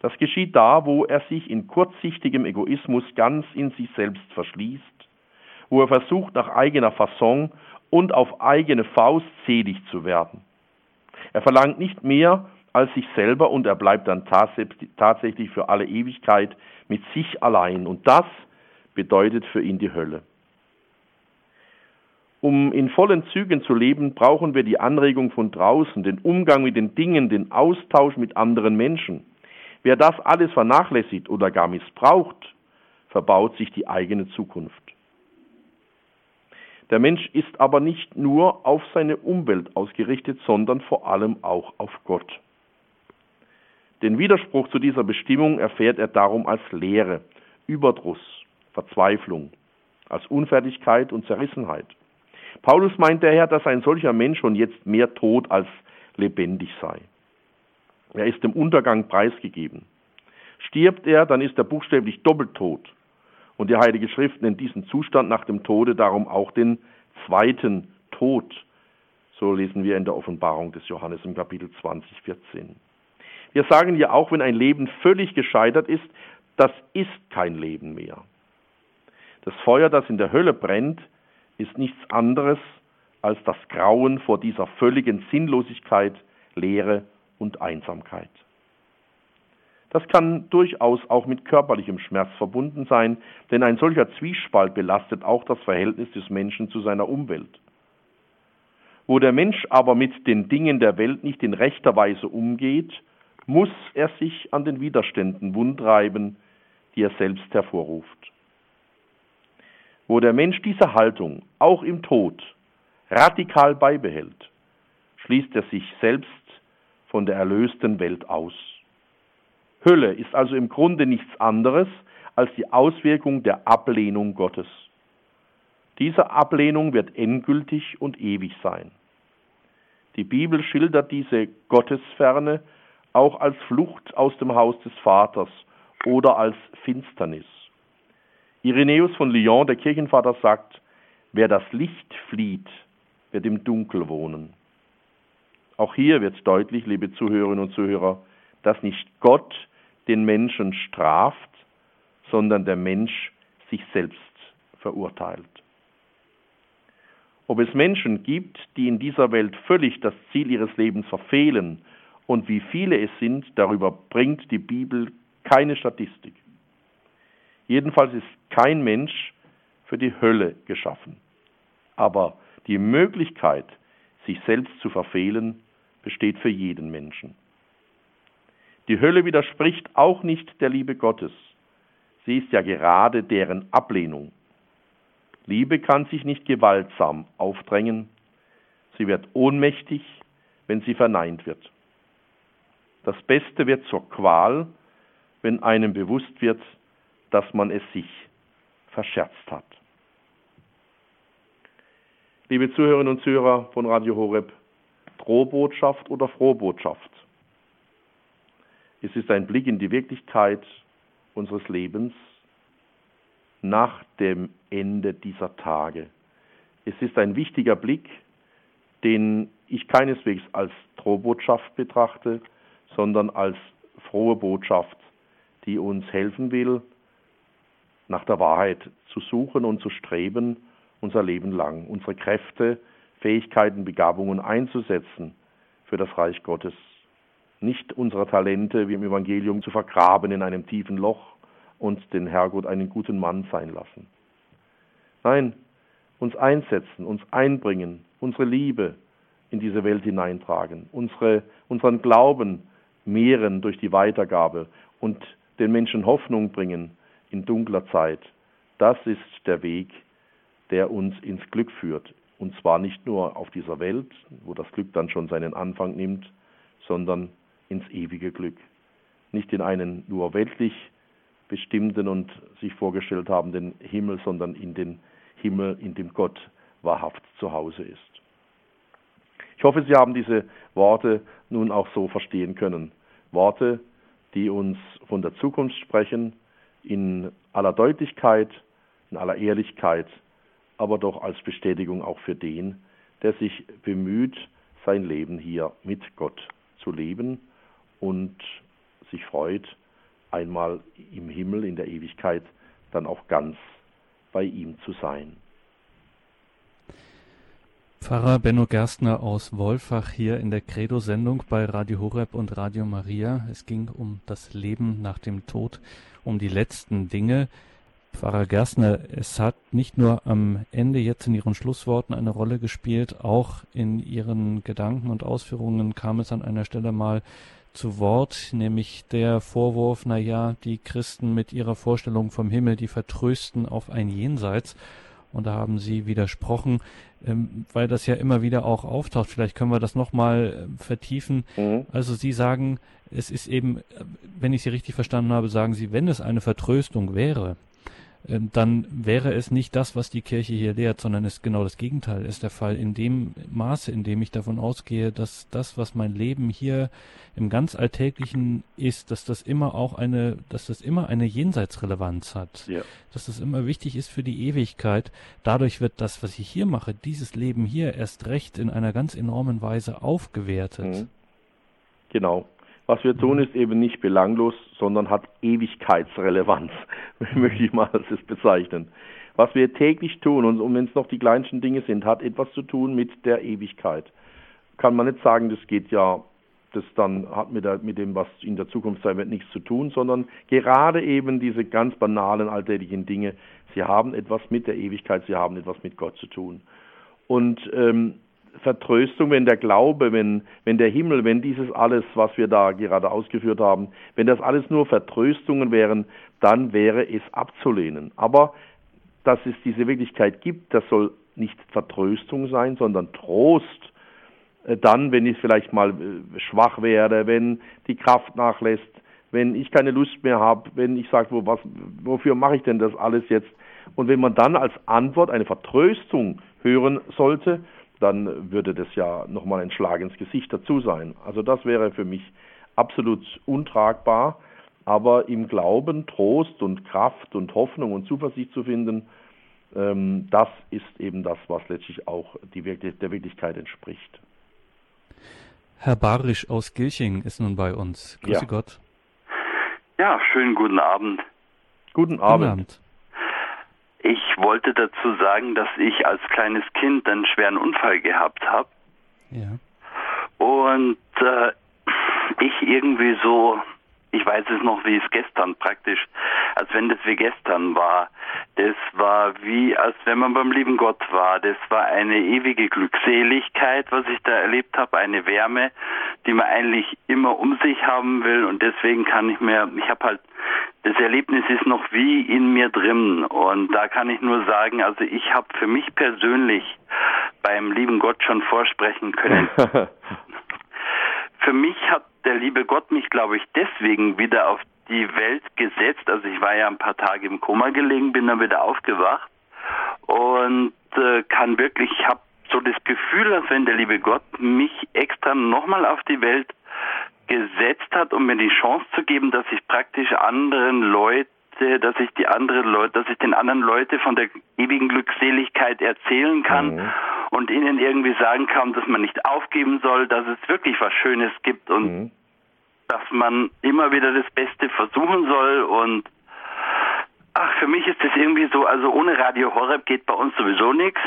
Das geschieht da, wo er sich in kurzsichtigem Egoismus ganz in sich selbst verschließt, wo er versucht, nach eigener Fasson und auf eigene Faust selig zu werden. Er verlangt nicht mehr als sich selber und er bleibt dann tatsächlich für alle Ewigkeit mit sich allein. Und das bedeutet für ihn die Hölle. Um in vollen Zügen zu leben, brauchen wir die Anregung von draußen, den Umgang mit den Dingen, den Austausch mit anderen Menschen. Wer das alles vernachlässigt oder gar missbraucht, verbaut sich die eigene Zukunft. Der Mensch ist aber nicht nur auf seine Umwelt ausgerichtet, sondern vor allem auch auf Gott. Den Widerspruch zu dieser Bestimmung erfährt er darum als Leere, Überdruss, Verzweiflung, als Unfertigkeit und Zerrissenheit. Paulus meint daher, dass ein solcher Mensch schon jetzt mehr tot als lebendig sei. Er ist dem Untergang preisgegeben. Stirbt er, dann ist er buchstäblich doppelt tot. Und die Heilige Schrift nennt diesen Zustand nach dem Tode darum auch den zweiten Tod. So lesen wir in der Offenbarung des Johannes im Kapitel 20, 14. Wir sagen ja auch, wenn ein Leben völlig gescheitert ist, das ist kein Leben mehr. Das Feuer, das in der Hölle brennt, ist nichts anderes als das Grauen vor dieser völligen Sinnlosigkeit, Leere und Einsamkeit. Das kann durchaus auch mit körperlichem Schmerz verbunden sein, denn ein solcher Zwiespalt belastet auch das Verhältnis des Menschen zu seiner Umwelt. Wo der Mensch aber mit den Dingen der Welt nicht in rechter Weise umgeht, muss er sich an den Widerständen wundreiben, die er selbst hervorruft wo der Mensch diese Haltung auch im Tod radikal beibehält, schließt er sich selbst von der erlösten Welt aus. Hölle ist also im Grunde nichts anderes als die Auswirkung der Ablehnung Gottes. Diese Ablehnung wird endgültig und ewig sein. Die Bibel schildert diese Gottesferne auch als Flucht aus dem Haus des Vaters oder als Finsternis. Irenäus von Lyon, der Kirchenvater, sagt, wer das Licht flieht, wird im Dunkel wohnen. Auch hier wird deutlich, liebe Zuhörerinnen und Zuhörer, dass nicht Gott den Menschen straft, sondern der Mensch sich selbst verurteilt. Ob es Menschen gibt, die in dieser Welt völlig das Ziel ihres Lebens verfehlen und wie viele es sind, darüber bringt die Bibel keine Statistik. Jedenfalls ist kein Mensch für die Hölle geschaffen. Aber die Möglichkeit, sich selbst zu verfehlen, besteht für jeden Menschen. Die Hölle widerspricht auch nicht der Liebe Gottes. Sie ist ja gerade deren Ablehnung. Liebe kann sich nicht gewaltsam aufdrängen. Sie wird ohnmächtig, wenn sie verneint wird. Das Beste wird zur Qual, wenn einem bewusst wird, dass man es sich verscherzt hat. Liebe Zuhörerinnen und Zuhörer von Radio Horeb, Drohbotschaft oder Frohbotschaft? Es ist ein Blick in die Wirklichkeit unseres Lebens nach dem Ende dieser Tage. Es ist ein wichtiger Blick, den ich keineswegs als Drohbotschaft betrachte, sondern als frohe Botschaft, die uns helfen will, nach der Wahrheit zu suchen und zu streben, unser Leben lang, unsere Kräfte, Fähigkeiten, Begabungen einzusetzen für das Reich Gottes. Nicht unsere Talente wie im Evangelium zu vergraben in einem tiefen Loch und den Herrgott einen guten Mann sein lassen. Nein, uns einsetzen, uns einbringen, unsere Liebe in diese Welt hineintragen, unsere, unseren Glauben mehren durch die Weitergabe und den Menschen Hoffnung bringen in dunkler Zeit. Das ist der Weg, der uns ins Glück führt. Und zwar nicht nur auf dieser Welt, wo das Glück dann schon seinen Anfang nimmt, sondern ins ewige Glück. Nicht in einen nur weltlich bestimmten und sich vorgestellt habenden Himmel, sondern in den Himmel, in dem Gott wahrhaft zu Hause ist. Ich hoffe, Sie haben diese Worte nun auch so verstehen können. Worte, die uns von der Zukunft sprechen, in aller Deutlichkeit, in aller Ehrlichkeit, aber doch als Bestätigung auch für den, der sich bemüht, sein Leben hier mit Gott zu leben und sich freut, einmal im Himmel, in der Ewigkeit, dann auch ganz bei ihm zu sein. Pfarrer Benno Gerstner aus Wolfach hier in der Credo-Sendung bei Radio Horeb und Radio Maria. Es ging um das Leben nach dem Tod, um die letzten Dinge. Pfarrer Gerstner, es hat nicht nur am Ende jetzt in Ihren Schlussworten eine Rolle gespielt, auch in Ihren Gedanken und Ausführungen kam es an einer Stelle mal zu Wort, nämlich der Vorwurf, na ja, die Christen mit ihrer Vorstellung vom Himmel, die vertrösten auf ein Jenseits. Und da haben Sie widersprochen, ähm, weil das ja immer wieder auch auftaucht. Vielleicht können wir das nochmal äh, vertiefen. Mhm. Also Sie sagen, es ist eben, äh, wenn ich Sie richtig verstanden habe, sagen Sie, wenn es eine Vertröstung wäre, dann wäre es nicht das, was die Kirche hier lehrt, sondern es genau das Gegenteil ist der Fall. In dem Maße, in dem ich davon ausgehe, dass das, was mein Leben hier im ganz Alltäglichen ist, dass das immer auch eine, dass das immer eine Jenseitsrelevanz hat. Ja. Dass das immer wichtig ist für die Ewigkeit. Dadurch wird das, was ich hier mache, dieses Leben hier erst recht in einer ganz enormen Weise aufgewertet. Mhm. Genau. Was wir tun, ist eben nicht belanglos, sondern hat Ewigkeitsrelevanz, *laughs* möchte ich mal das bezeichnen. Was wir täglich tun, und, wenn es noch die kleinsten Dinge sind, hat etwas zu tun mit der Ewigkeit. Kann man nicht sagen, das geht ja, das dann hat mit, der, mit dem, was in der Zukunft sein wird, nichts zu tun, sondern gerade eben diese ganz banalen alltäglichen Dinge, sie haben etwas mit der Ewigkeit, sie haben etwas mit Gott zu tun. Und ähm, Vertröstung, wenn der Glaube, wenn, wenn der Himmel, wenn dieses alles, was wir da gerade ausgeführt haben, wenn das alles nur Vertröstungen wären, dann wäre es abzulehnen. Aber dass es diese Wirklichkeit gibt, das soll nicht Vertröstung sein, sondern Trost. Äh, dann, wenn ich vielleicht mal äh, schwach werde, wenn die Kraft nachlässt, wenn ich keine Lust mehr habe, wenn ich sage, wo, wofür mache ich denn das alles jetzt? Und wenn man dann als Antwort eine Vertröstung hören sollte, dann würde das ja nochmal ein Schlag ins Gesicht dazu sein. Also das wäre für mich absolut untragbar. Aber im Glauben Trost und Kraft und Hoffnung und Zuversicht zu finden, ähm, das ist eben das, was letztlich auch die, der Wirklichkeit entspricht. Herr Barisch aus Gilching ist nun bei uns. Grüße ja. Gott. Ja, schönen guten Abend. Guten Abend. Guten Abend. Ich wollte dazu sagen, dass ich als kleines Kind einen schweren Unfall gehabt habe. Ja. Und äh, ich irgendwie so, ich weiß es noch, wie es gestern praktisch, als wenn das wie gestern war. Das war wie, als wenn man beim lieben Gott war. Das war eine ewige Glückseligkeit, was ich da erlebt habe, eine Wärme, die man eigentlich immer um sich haben will. Und deswegen kann ich mir, ich habe halt das Erlebnis ist noch wie in mir drin. Und da kann ich nur sagen, also ich habe für mich persönlich beim lieben Gott schon vorsprechen können. *laughs* für mich hat der liebe Gott mich, glaube ich, deswegen wieder auf die Welt gesetzt. Also ich war ja ein paar Tage im Koma gelegen, bin dann wieder aufgewacht und äh, kann wirklich, ich habe so das Gefühl, als wenn der liebe Gott mich extra nochmal auf die Welt gesetzt hat, um mir die Chance zu geben, dass ich praktisch anderen Leute dass ich die anderen Leute, dass ich den anderen Leute von der ewigen Glückseligkeit erzählen kann mhm. und ihnen irgendwie sagen kann, dass man nicht aufgeben soll, dass es wirklich was Schönes gibt und mhm. dass man immer wieder das Beste versuchen soll und ach, für mich ist das irgendwie so, also ohne Radio Horeb geht bei uns sowieso nichts.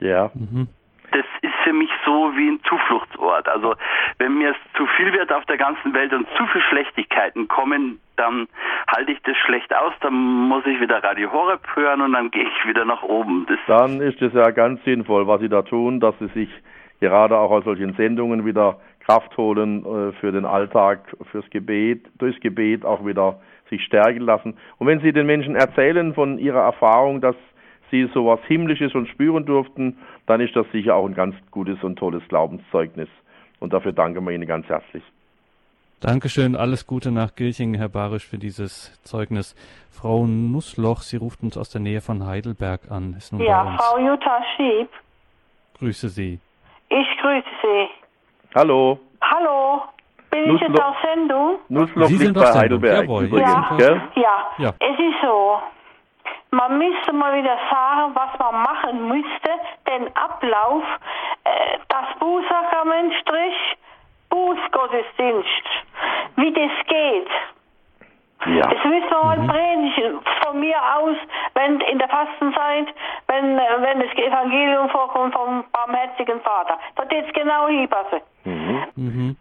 Ja. Mhm das ist für mich so wie ein Zufluchtsort. Also wenn mir es zu viel wird auf der ganzen Welt und zu viele Schlechtigkeiten kommen, dann halte ich das schlecht aus, dann muss ich wieder Radio Horeb hören und dann gehe ich wieder nach oben. Das dann ist es ja ganz sinnvoll, was Sie da tun, dass Sie sich gerade auch aus solchen Sendungen wieder Kraft holen äh, für den Alltag, fürs Gebet, durchs Gebet auch wieder sich stärken lassen. Und wenn Sie den Menschen erzählen von Ihrer Erfahrung, dass Sie sowas Himmlisches schon spüren durften, dann ist das sicher auch ein ganz gutes und tolles Glaubenszeugnis. Und dafür danken wir Ihnen ganz herzlich. Dankeschön, alles Gute nach Gilching, Herr Barisch, für dieses Zeugnis. Frau Nussloch, sie ruft uns aus der Nähe von Heidelberg an. Ist nun ja, Frau Jutta Schieb. Grüße Sie. Ich grüße Sie. Hallo. Hallo. Bin Nussloch, ich jetzt auf Sendung? Nussloch Sie sind bei Heidelberg. Jawohl, ja, ja. ja, es ist so. Man müsste mal wieder sagen, was man machen müsste, den Ablauf, äh, das Bußsakrament Bußgottesdienst, wie das geht. Ja. Das müssen wir mal mhm. predigen. Von mir aus, wenn in der Fastenzeit, wenn wenn das Evangelium vorkommt vom barmherzigen Vater. Da jetzt genau hinpassen. Mhm. Mhm.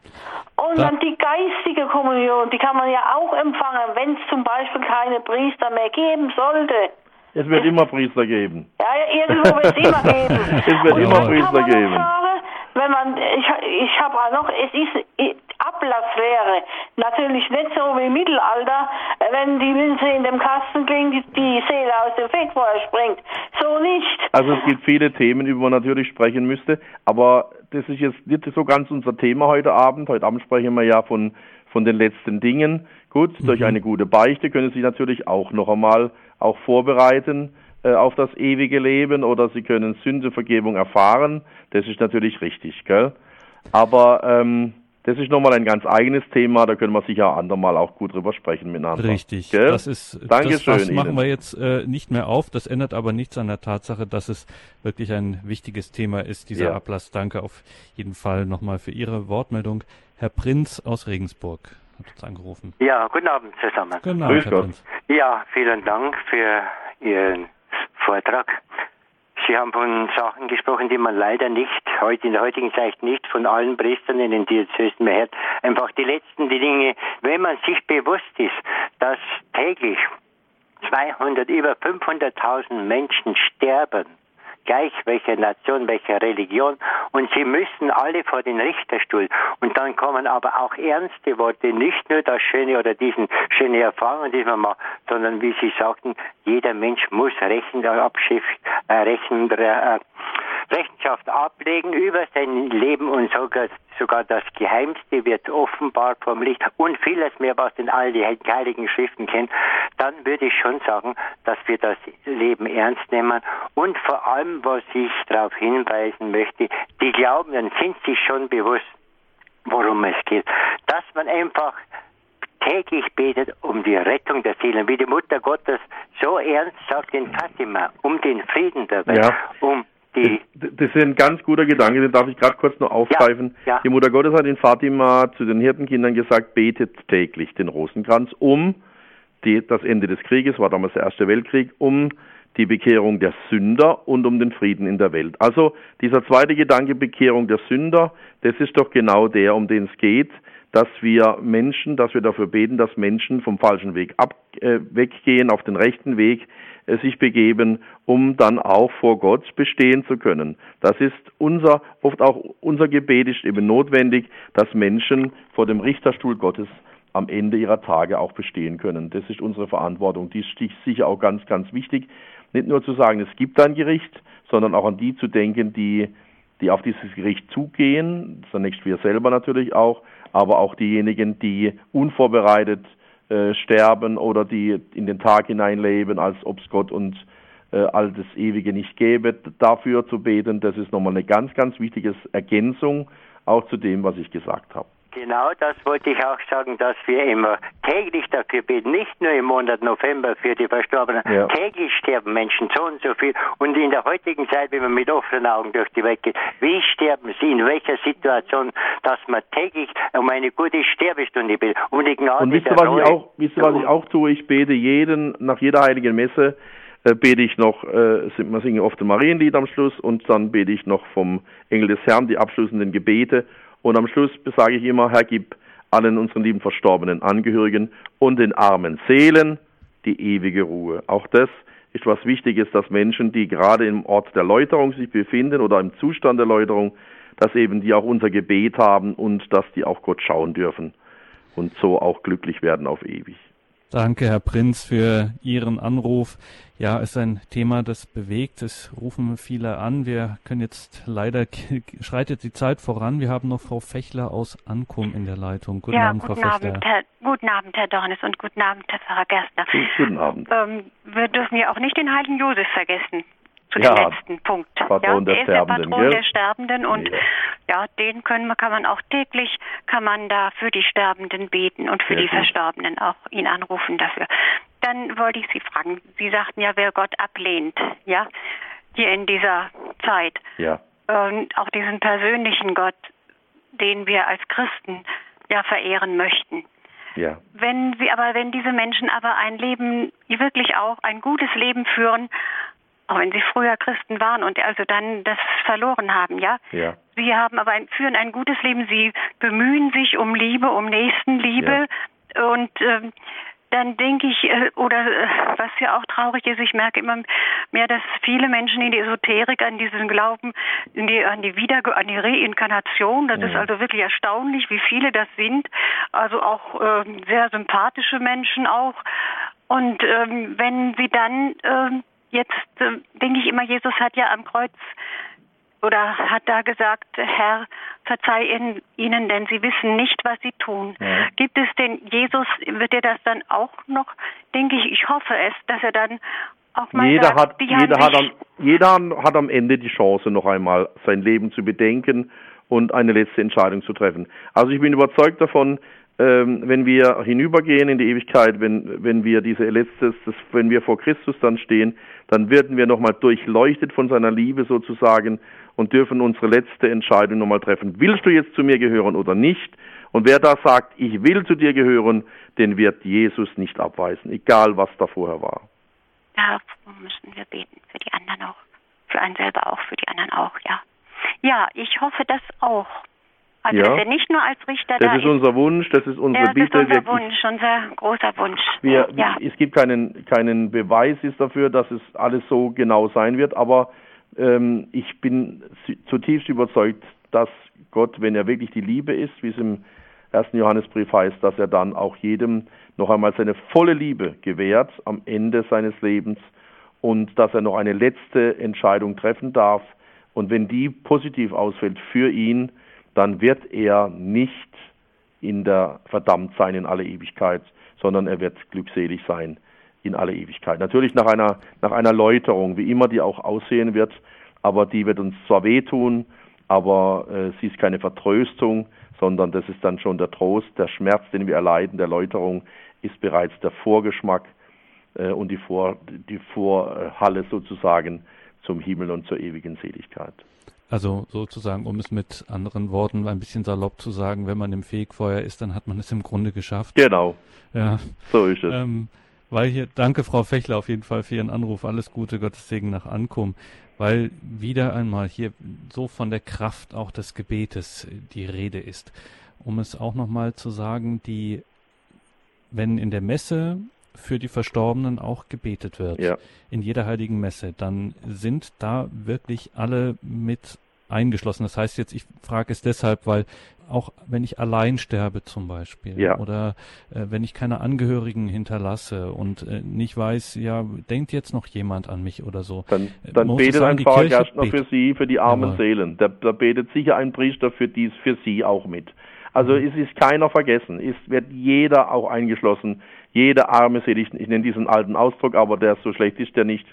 Und dann die geistige Kommunion, die kann man ja auch empfangen, wenn es zum Beispiel keine Priester mehr geben sollte. Es wird immer Priester geben. Ja, irgendwo wird es immer *laughs* geben. es wird Und immer Priester geben. Wenn man, ich, ich habe auch noch, es ist Ablasslehre. Natürlich nicht so wie im Mittelalter, wenn die Münze in dem Kasten klingt, die, die Seele aus dem Fegfeuer springt. So nicht. Also es gibt viele Themen, über die man natürlich sprechen müsste, aber das ist jetzt nicht so ganz unser Thema heute Abend. Heute Abend sprechen wir ja von, von den letzten Dingen. Gut, mhm. durch eine gute Beichte können Sie natürlich auch noch einmal auch vorbereiten äh, auf das ewige Leben oder Sie können Sündevergebung erfahren. Das ist natürlich richtig, gell? Aber ähm, das ist nochmal ein ganz eigenes Thema, da können wir sicher andermal auch gut drüber sprechen miteinander. Richtig, Gell? das ist Dankeschön das, das machen wir jetzt äh, nicht mehr auf. Das ändert aber nichts an der Tatsache, dass es wirklich ein wichtiges Thema ist, dieser ja. Ablass. Danke auf jeden Fall nochmal für Ihre Wortmeldung. Herr Prinz aus Regensburg hat uns angerufen. Ja, guten Abend zusammen. Guten Abend, Herr Prinz. Ja, vielen Dank für Ihren Vortrag. Sie haben von Sachen gesprochen, die man leider nicht, heute in der heutigen Zeit nicht von allen Priestern in den Diözesen mehr hört. Einfach die letzten Dinge, wenn man sich bewusst ist, dass täglich 200, über 500.000 Menschen sterben gleich welcher Nation, welcher Religion. Und sie müssen alle vor den Richterstuhl. Und dann kommen aber auch ernste Worte, nicht nur das Schöne oder diesen schöne Erfahrungen, die man macht, sondern wie Sie sagten, jeder Mensch muss Rechen, Abschiff, äh, Rechen, äh, Rechenschaft ablegen über sein Leben und sogar, sogar das Geheimste wird offenbar vom Licht und vieles mehr, was denn all die heiligen Schriften kennen, dann würde ich schon sagen, dass wir das Leben ernst nehmen und vor allem, was ich darauf hinweisen möchte, die Glaubenden sind sich schon bewusst, worum es geht, dass man einfach täglich betet um die Rettung der Seelen, wie die Mutter Gottes so ernst sagt in Fatima, um den Frieden der Welt, ja. um die das ist ein ganz guter Gedanke, den darf ich gerade kurz noch aufgreifen. Ja, ja. Die Mutter Gottes hat in Fatima zu den Hirtenkindern gesagt, betet täglich den Rosenkranz um die, das Ende des Krieges, war damals der Erste Weltkrieg, um die Bekehrung der Sünder und um den Frieden in der Welt. Also dieser zweite Gedanke, Bekehrung der Sünder, das ist doch genau der, um den es geht, dass wir Menschen, dass wir dafür beten, dass Menschen vom falschen Weg ab, äh, weggehen, auf den rechten Weg sich begeben, um dann auch vor Gott bestehen zu können. Das ist unser, oft auch unser Gebet ist eben notwendig, dass Menschen vor dem Richterstuhl Gottes am Ende ihrer Tage auch bestehen können. Das ist unsere Verantwortung. Die ist sicher auch ganz, ganz wichtig. Nicht nur zu sagen, es gibt ein Gericht, sondern auch an die zu denken, die, die auf dieses Gericht zugehen. Zunächst wir selber natürlich auch, aber auch diejenigen, die unvorbereitet äh, sterben oder die in den Tag hineinleben, als ob es Gott und äh, all das Ewige nicht gäbe. Dafür zu beten, das ist nochmal eine ganz, ganz wichtige Ergänzung auch zu dem, was ich gesagt habe. Genau das wollte ich auch sagen, dass wir immer täglich dafür beten, nicht nur im Monat November für die Verstorbenen. Ja. Täglich sterben Menschen so und so viel. Und in der heutigen Zeit, wenn man mit offenen Augen durch die Welt geht, wie sterben sie, in welcher Situation, dass man täglich um eine gute Sterbestunde betet. Gnade und wisst ihr, was, ich auch, wisst ihr, was ich auch tue? Ich bete jeden, nach jeder heiligen Messe, äh, bete ich noch, äh, wir singen oft ein Marienlied am Schluss und dann bete ich noch vom Engel des Herrn die abschließenden Gebete und am Schluss sage ich immer, Herr, gib allen unseren lieben verstorbenen Angehörigen und den armen Seelen die ewige Ruhe. Auch das ist was Wichtiges, dass Menschen, die gerade im Ort der Läuterung sich befinden oder im Zustand der Läuterung, dass eben die auch unser Gebet haben und dass die auch Gott schauen dürfen und so auch glücklich werden auf ewig. Danke, Herr Prinz, für Ihren Anruf. Ja, ist ein Thema, das bewegt. Es rufen viele an. Wir können jetzt leider schreitet die Zeit voran. Wir haben noch Frau Fechler aus Ankum in der Leitung. Guten ja, Abend, guten Frau Abend, Fechler. Herr, guten Abend, Herr Dornes, und guten Abend, Herr Pfarrer Gerstner. Guten Abend. Ähm, wir dürfen ja auch nicht den heiligen Josef vergessen zu ja, dem letzten Punkt. Patron ja, der, der ist der Patron gell? der Sterbenden und ja. ja, den können, kann man auch täglich, kann man da für die Sterbenden beten und für Sehr die gut. Verstorbenen auch ihn anrufen dafür. Dann wollte ich Sie fragen, Sie sagten ja, wer Gott ablehnt, ja, hier in dieser Zeit. Ja. Und auch diesen persönlichen Gott, den wir als Christen ja verehren möchten. Ja. Wenn sie aber, wenn diese Menschen aber ein Leben, wirklich auch ein gutes Leben führen, auch wenn sie früher Christen waren und also dann das verloren haben, ja. Ja. Sie haben aber ein, führen ein gutes Leben. Sie bemühen sich um Liebe, um Nächstenliebe ja. und ähm, dann denke ich, äh, oder äh, was ja auch traurig ist, ich merke immer mehr, dass viele Menschen in die Esoterik an diesen Glauben, in die, an die Wieder an die Reinkarnation, das ja. ist also wirklich erstaunlich, wie viele das sind. Also auch äh, sehr sympathische Menschen auch. Und ähm, wenn sie dann äh, jetzt, äh, denke ich immer, Jesus hat ja am Kreuz oder hat da gesagt, Herr, verzeih ihnen, denn sie wissen nicht, was sie tun. Ja. Gibt es denn, Jesus, wird er das dann auch noch, denke ich, ich hoffe es, dass er dann auch mal jeder sagt, hat, jeder hat, am, jeder hat am Ende die Chance, noch einmal sein Leben zu bedenken und eine letzte Entscheidung zu treffen. Also ich bin überzeugt davon, wenn wir hinübergehen in die Ewigkeit, wenn, wenn wir diese letztes, wenn wir vor Christus dann stehen, dann werden wir nochmal durchleuchtet von seiner Liebe sozusagen und dürfen unsere letzte Entscheidung nochmal treffen. Willst du jetzt zu mir gehören oder nicht? Und wer da sagt, ich will zu dir gehören, den wird Jesus nicht abweisen, egal was da vorher war. Da müssen wir beten, für die anderen auch. Für einen selber auch, für die anderen auch, ja. Ja, ich hoffe das auch. Also, ja. dass er nicht nur als Richter das da ist. Das ist unser Wunsch, das ist unsere ja, Bitte. Das ist unser Wunsch, unser großer Wunsch. Wir, ja. Es gibt keinen, keinen Beweis dafür, dass es alles so genau sein wird, aber ähm, ich bin zutiefst überzeugt, dass Gott, wenn er wirklich die Liebe ist, wie es im ersten Johannesbrief heißt, dass er dann auch jedem noch einmal seine volle Liebe gewährt am Ende seines Lebens und dass er noch eine letzte Entscheidung treffen darf. Und wenn die positiv ausfällt für ihn, dann wird er nicht in der verdammt sein in alle Ewigkeit, sondern er wird glückselig sein in alle Ewigkeit. Natürlich nach einer, nach einer Läuterung, wie immer die auch aussehen wird, aber die wird uns zwar wehtun, aber äh, sie ist keine Vertröstung, sondern das ist dann schon der Trost, der Schmerz, den wir erleiden, der Läuterung ist bereits der Vorgeschmack äh, und die, Vor, die Vorhalle sozusagen zum Himmel und zur ewigen Seligkeit. Also sozusagen, um es mit anderen Worten ein bisschen salopp zu sagen, wenn man im Fegfeuer ist, dann hat man es im Grunde geschafft. Genau. Ja. So ist es. Ähm, weil hier, danke Frau Fechler auf jeden Fall für Ihren Anruf. Alles Gute, Gottes Segen nach Ankommen. Weil wieder einmal hier so von der Kraft auch des Gebetes die Rede ist. Um es auch nochmal zu sagen, die, wenn in der Messe für die Verstorbenen auch gebetet wird, ja. in jeder heiligen Messe, dann sind da wirklich alle mit eingeschlossen. Das heißt jetzt, ich frage es deshalb, weil auch wenn ich allein sterbe zum Beispiel ja. oder äh, wenn ich keine Angehörigen hinterlasse und äh, nicht weiß, ja, denkt jetzt noch jemand an mich oder so. Dann, äh, dann betet ein Pfarrgärtner für Sie, für die armen ja, Seelen. Da, da betet sicher ein Priester für dies, für Sie auch mit. Also mhm. es ist keiner vergessen. Es wird jeder auch eingeschlossen. Jeder arme Seele. Ich, ich nenne diesen alten Ausdruck, aber der so schlecht ist der nicht.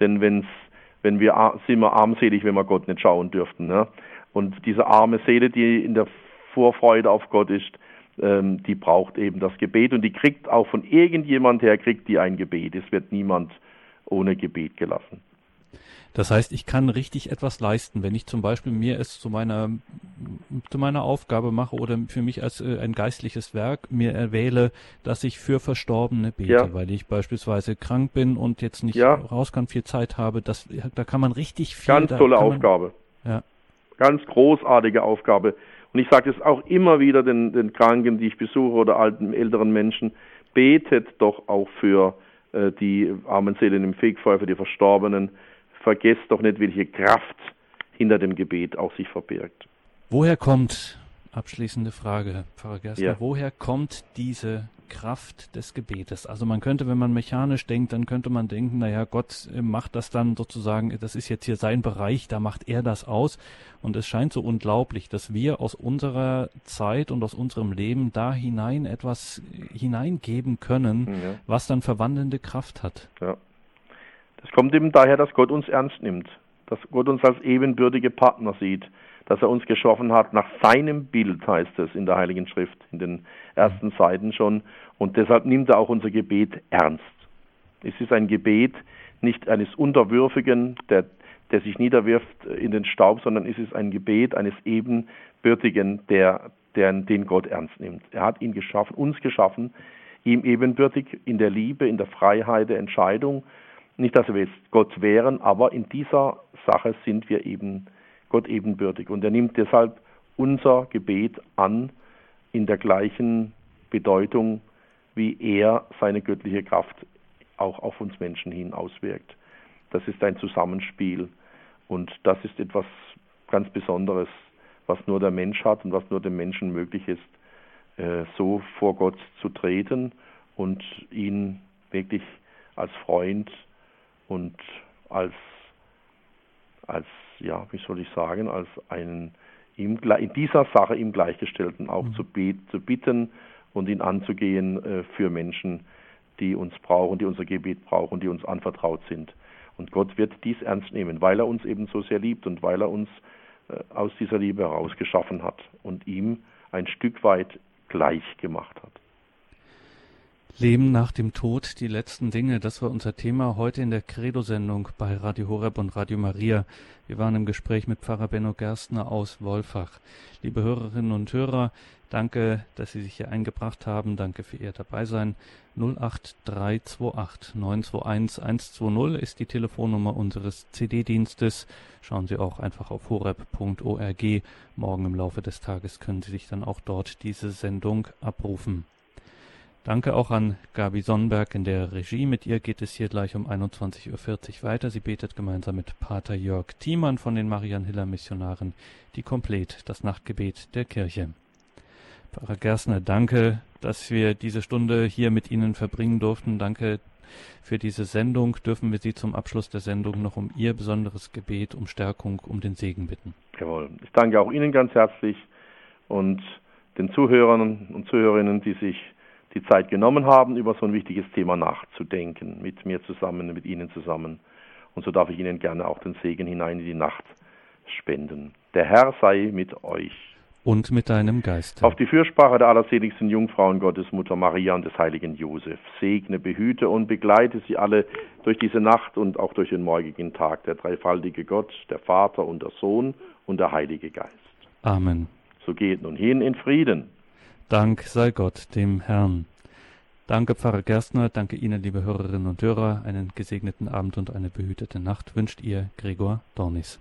Denn wenn's, wenn wir sind wir armselig, wenn wir Gott nicht schauen dürften. Ne? Und diese arme Seele, die in der Vorfreude auf Gott ist, ähm, die braucht eben das Gebet und die kriegt auch von irgendjemand her, kriegt die ein Gebet. Es wird niemand ohne Gebet gelassen. Das heißt, ich kann richtig etwas leisten, wenn ich zum Beispiel mir es zu meiner, zu meiner Aufgabe mache oder für mich als äh, ein geistliches Werk mir erwähle, dass ich für Verstorbene bete, ja. weil ich beispielsweise krank bin und jetzt nicht ja. raus kann, viel Zeit habe. Das, da kann man richtig viel. Ganz tolle Aufgabe. Man, ja. Ganz großartige Aufgabe. Und ich sage es auch immer wieder den, den Kranken, die ich besuche oder alten, älteren Menschen, betet doch auch für äh, die armen Seelen im Fegfeuer, für die Verstorbenen. Vergesst doch nicht, welche Kraft hinter dem Gebet auch sich verbirgt. Woher kommt, abschließende Frage, Pfarrer Gerstner, ja. woher kommt diese Kraft des Gebetes. Also man könnte, wenn man mechanisch denkt, dann könnte man denken, naja, Gott äh, macht das dann sozusagen, das ist jetzt hier sein Bereich, da macht er das aus. Und es scheint so unglaublich, dass wir aus unserer Zeit und aus unserem Leben da hinein etwas hineingeben können, ja. was dann verwandelnde Kraft hat. Ja. Das kommt eben daher, dass Gott uns ernst nimmt, dass Gott uns als ebenbürtige Partner sieht, dass er uns geschaffen hat nach seinem Bild, heißt es in der Heiligen Schrift, in den ersten Seiten schon. Und deshalb nimmt er auch unser Gebet ernst. Es ist ein Gebet nicht eines Unterwürfigen, der, der sich niederwirft in den Staub, sondern es ist ein Gebet eines Ebenbürtigen, der, der, den Gott ernst nimmt. Er hat ihn geschaffen, uns geschaffen, ihm ebenbürtig in der Liebe, in der Freiheit der Entscheidung nicht, dass wir jetzt Gott wären, aber in dieser Sache sind wir eben Gott ebenbürtig. Und er nimmt deshalb unser Gebet an in der gleichen Bedeutung, wie er seine göttliche Kraft auch auf uns Menschen hin auswirkt. Das ist ein Zusammenspiel und das ist etwas ganz Besonderes, was nur der Mensch hat und was nur dem Menschen möglich ist, äh, so vor Gott zu treten und ihn wirklich als Freund und als, als ja, wie soll ich sagen, als einen ihm, in dieser Sache ihm Gleichgestellten auch mhm. zu, zu, bitten und ihn anzugehen äh, für Menschen, die uns brauchen, die unser Gebet brauchen, die uns anvertraut sind. Und Gott wird dies ernst nehmen, weil er uns eben so sehr liebt und weil er uns äh, aus dieser Liebe heraus geschaffen hat und ihm ein Stück weit gleich gemacht hat. Leben nach dem Tod, die letzten Dinge, das war unser Thema heute in der Credo-Sendung bei Radio Horeb und Radio Maria. Wir waren im Gespräch mit Pfarrer Benno Gerstner aus Wolfach. Liebe Hörerinnen und Hörer, danke, dass Sie sich hier eingebracht haben. Danke für Ihr Dabeisein. 08328 921 120 ist die Telefonnummer unseres CD-Dienstes. Schauen Sie auch einfach auf horeb.org. Morgen im Laufe des Tages können Sie sich dann auch dort diese Sendung abrufen. Danke auch an Gabi Sonnenberg in der Regie. Mit ihr geht es hier gleich um 21.40 Uhr weiter. Sie betet gemeinsam mit Pater Jörg Thiemann von den Marianhiller Missionaren die Komplett, das Nachtgebet der Kirche. Pfarrer Gerstner, danke, dass wir diese Stunde hier mit Ihnen verbringen durften. Danke für diese Sendung. Dürfen wir Sie zum Abschluss der Sendung noch um Ihr besonderes Gebet, um Stärkung, um den Segen bitten. Jawohl. Ich danke auch Ihnen ganz herzlich und den Zuhörern und Zuhörerinnen, die sich die Zeit genommen haben, über so ein wichtiges Thema nachzudenken, mit mir zusammen, mit Ihnen zusammen. Und so darf ich Ihnen gerne auch den Segen hinein in die Nacht spenden. Der Herr sei mit euch. Und mit deinem Geist. Auf die Fürsprache der allerseligsten Jungfrau und Gottesmutter Maria und des heiligen Josef. Segne, behüte und begleite sie alle durch diese Nacht und auch durch den morgigen Tag. Der dreifaltige Gott, der Vater und der Sohn und der Heilige Geist. Amen. So geht nun hin in Frieden. Dank sei Gott, dem Herrn. Danke, Pfarrer Gerstner. Danke Ihnen, liebe Hörerinnen und Hörer. Einen gesegneten Abend und eine behütete Nacht wünscht Ihr Gregor Dornis.